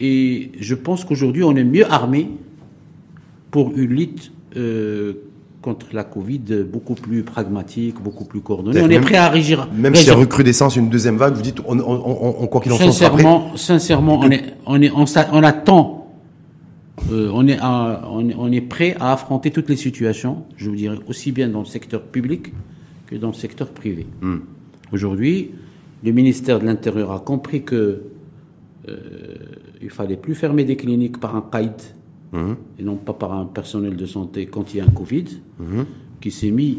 Speaker 2: Et je pense qu'aujourd'hui, on est mieux armé pour une lutte euh, contre la Covid beaucoup plus pragmatique, beaucoup plus coordonnée. On est
Speaker 1: même-
Speaker 2: prêt à régir.
Speaker 1: Même s'il y a recrudescence, une deuxième vague, vous dites, on, on, on, on- quoi qu'il en soit, prêt.
Speaker 2: Sincèrement, sincèrement, on est, on est, on, attend, euh, on est, à- on est, est prêt à affronter toutes les situations. Je vous dirais aussi bien dans le secteur public que dans le secteur privé.
Speaker 1: Hmm.
Speaker 2: Aujourd'hui, le ministère de l'Intérieur a compris que euh, il fallait plus fermer des cliniques par un caïd
Speaker 1: Mhm.
Speaker 2: et non pas par un personnel de santé quand il y a un Covid,
Speaker 1: Mhm.
Speaker 2: qui s'est mis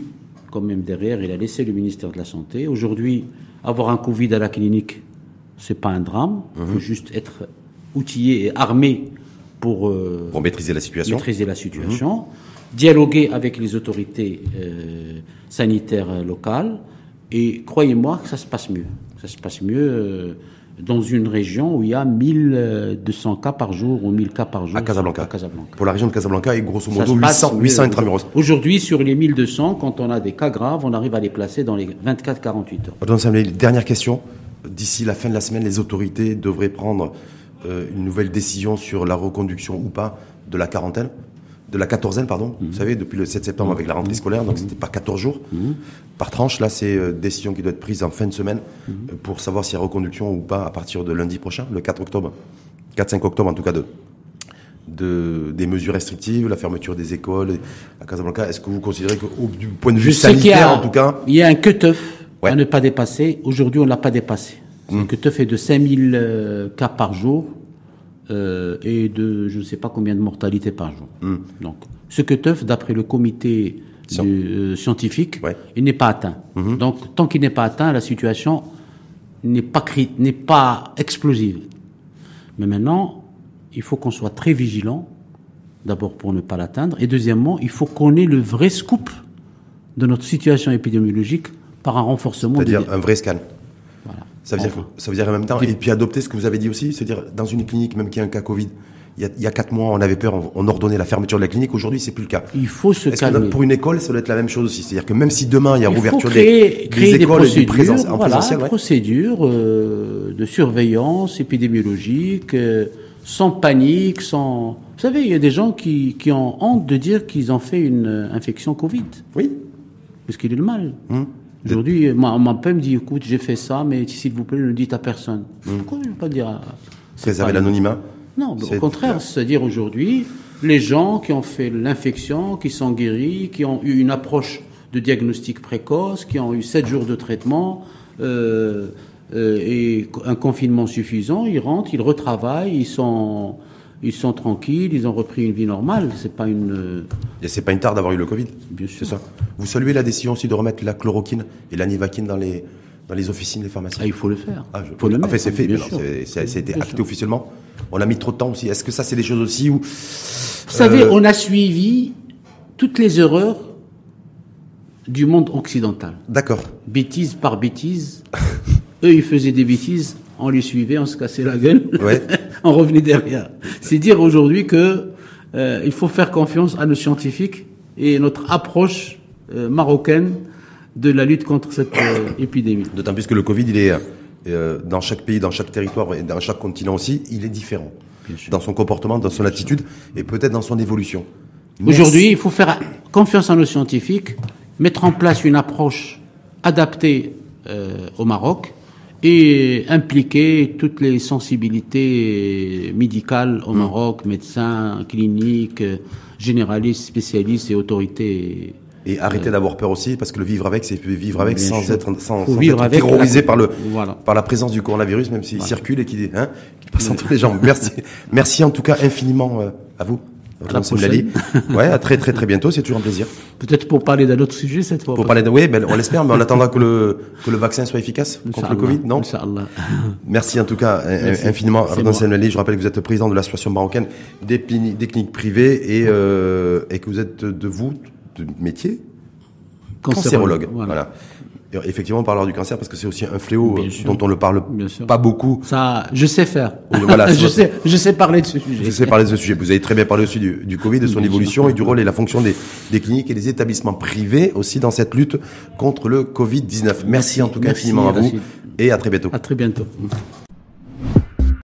Speaker 2: quand même derrière. Il a laissé le ministère de la Santé. Aujourd'hui, avoir un Covid à la clinique, c'est pas un drame. Il faut juste être outillé et armé pour euh,
Speaker 1: Pour maîtriser la situation.
Speaker 2: maîtriser la situation, dialoguer avec les autorités euh, sanitaires locales, et croyez-moi que ça se passe mieux. Ça se passe mieux euh, dans une région où il y a 1200 cas par jour ou 1000 cas par jour
Speaker 1: À Casablanca.
Speaker 2: à Casablanca.
Speaker 1: Pour la région de Casablanca et grosso modo
Speaker 2: se passe
Speaker 1: 800,
Speaker 2: mieux.
Speaker 1: 800 intramuros.
Speaker 2: Aujourd'hui, sur les 1200, quand on a des cas graves, on arrive à les placer dans les 24-48 heures.
Speaker 1: Dernière question. D'ici la fin de la semaine, les autorités devraient prendre euh, une nouvelle décision sur la reconduction ou pas de la quarantaine, de la quatorzaine, pardon.
Speaker 2: Mhm.
Speaker 1: Vous savez, depuis le 7 septembre avec la rentrée scolaire, donc c'était par 14 jours. Par tranche, là, c'est euh, décision qui doit être prise en fin de semaine
Speaker 2: Mhm.
Speaker 1: euh, pour savoir s'il y a reconduction ou pas à partir de lundi prochain, le 4 octobre. 4-5 octobre en tout cas de, de, des mesures restrictives, la fermeture des écoles à Casablanca. Est-ce que vous considérez que, au, du point de vue sanitaire
Speaker 2: a,
Speaker 1: en tout cas,
Speaker 2: il y a un cut-off
Speaker 1: Ouais.
Speaker 2: à ne pas dépasser. Aujourd'hui, on ne l'a pas dépassé. Le cut-off est de 5000 euh, cas par jour euh, et de je ne sais pas combien de mortalité par jour. Donc, ce cut-off, d'après le comité du- euh, scientifique,
Speaker 1: Ouais.
Speaker 2: il n'est pas atteint. Donc, tant qu'il n'est pas atteint, la situation n'est pas, n'est pas explosive. Mais maintenant, il faut qu'on soit très vigilant, d'abord pour ne pas l'atteindre, et deuxièmement, il faut qu'on ait le vrai scoop de notre situation épidémiologique par un renforcement.
Speaker 1: C'est-à-dire un vrai scan. Voilà. Ça veut, dire, ça veut dire en même temps, et puis adopter ce que vous avez dit aussi, c'est-à-dire dans une clinique, même qui a un cas Covid, il y, a, il y a quatre mois, on avait peur, on, ordonnait la fermeture de la clinique. Aujourd'hui, c'est plus le cas.
Speaker 2: Il faut se calmer.
Speaker 1: pour une école, ça doit être la même chose aussi? C'est-à-dire que même si demain il y a
Speaker 2: ouverture
Speaker 1: des,
Speaker 2: créer écoles des présence, en voilà, présentiel, procédures euh, de surveillance épidémiologique, euh, sans panique, sans. Vous savez, il y a des gens qui, qui ont honte de dire qu'ils ont fait une euh, infection Covid.
Speaker 1: Oui.
Speaker 2: Parce qu'il est le mal. Hum. Aujourd'hui, mon père me dit, écoute, j'ai fait ça, mais s'il vous plaît, ne le dites à personne. Pourquoi je ne pas dire à...
Speaker 1: Préserver l'anonymat.
Speaker 2: Non, au contraire, c'est-à-dire aujourd'hui, les gens qui ont fait l'infection, qui sont guéris, qui ont eu une approche de diagnostic précoce, qui ont eu 7 jours de traitement euh, euh, et un confinement suffisant, ils rentrent, ils retravaillent, ils sont, ils sont tranquilles, ils ont repris une vie normale. C'est pas une.
Speaker 1: Et c'est pas une tare d'avoir eu le Covid.
Speaker 2: Bien sûr.
Speaker 1: ça. Vous saluez la décision aussi de remettre la chloroquine et la nivaquine dans les dans les officines des pharmacies.
Speaker 2: Ah, il faut le faire. Ah,
Speaker 1: faut le mettre. c'est fait. ça a été acté officiellement. On a mis trop de temps aussi. Est-ce que ça, c'est des choses aussi où...
Speaker 2: Vous savez, euh, on a suivi toutes les erreurs du monde occidental.
Speaker 1: D'accord.
Speaker 2: Bêtise par bêtise. [laughs] Eux, ils faisaient des bêtises, on les suivait, on se cassait la gueule,
Speaker 1: ouais. [laughs] [laughs]
Speaker 2: on revenait derrière. C'est dire aujourd'hui que euh, il faut faire confiance à nos scientifiques et notre approche euh, marocaine de la lutte contre cette épidémie.
Speaker 1: D'autant plus que le Covid, il est euh, dans chaque pays, dans chaque territoire et dans chaque continent aussi, il est différent. Dans son comportement, dans son attitude et peut-être dans son évolution.
Speaker 2: Aujourd'hui, il faut faire confiance à nos scientifiques, mettre en place une approche adaptée euh, au Maroc et impliquer toutes les sensibilités médicales au mm. Maroc, médecins, cliniques, généralistes, spécialistes et autorités
Speaker 1: et arrêter d'avoir peur aussi, parce que le vivre avec, c'est vivre avec sans être, sans, sans être terrorisé par le, par la présence du coronavirus, même s'il circule et hein, qui passe entre les jambes. Merci, merci en tout cas infiniment euh, à vous.
Speaker 2: À la prochaine. [laughs]
Speaker 1: Ouais, à très très très bientôt, c'est toujours un plaisir.
Speaker 2: Peut-être pour parler d'un autre sujet cette fois.
Speaker 1: Pour parler de, oui, ben, on l'espère, mais on attendra que le que le vaccin soit efficace contre le Covid, non
Speaker 2: Inch'Allah. [laughs]
Speaker 1: Merci en tout cas infiniment, Ardon Je rappelle que vous êtes le président de l'association marocaine des, des cliniques privées et euh, et que vous êtes de vous de métier cancérologue. Voilà. Effectivement, on parlera du cancer parce que c'est aussi un fléau dont on ne parle pas beaucoup.
Speaker 2: Ça, je sais faire. Voilà, [laughs] je sais, je sais parler de ce sujet.
Speaker 1: Je sais parler de ce sujet. Vous avez très bien parlé aussi du, du Covid, de son évolution et du rôle et la fonction des, des, cliniques et des établissements privés aussi dans cette lutte contre le Covid-19. Merci, en tout cas infiniment à vous et à très bientôt.
Speaker 2: À très bientôt.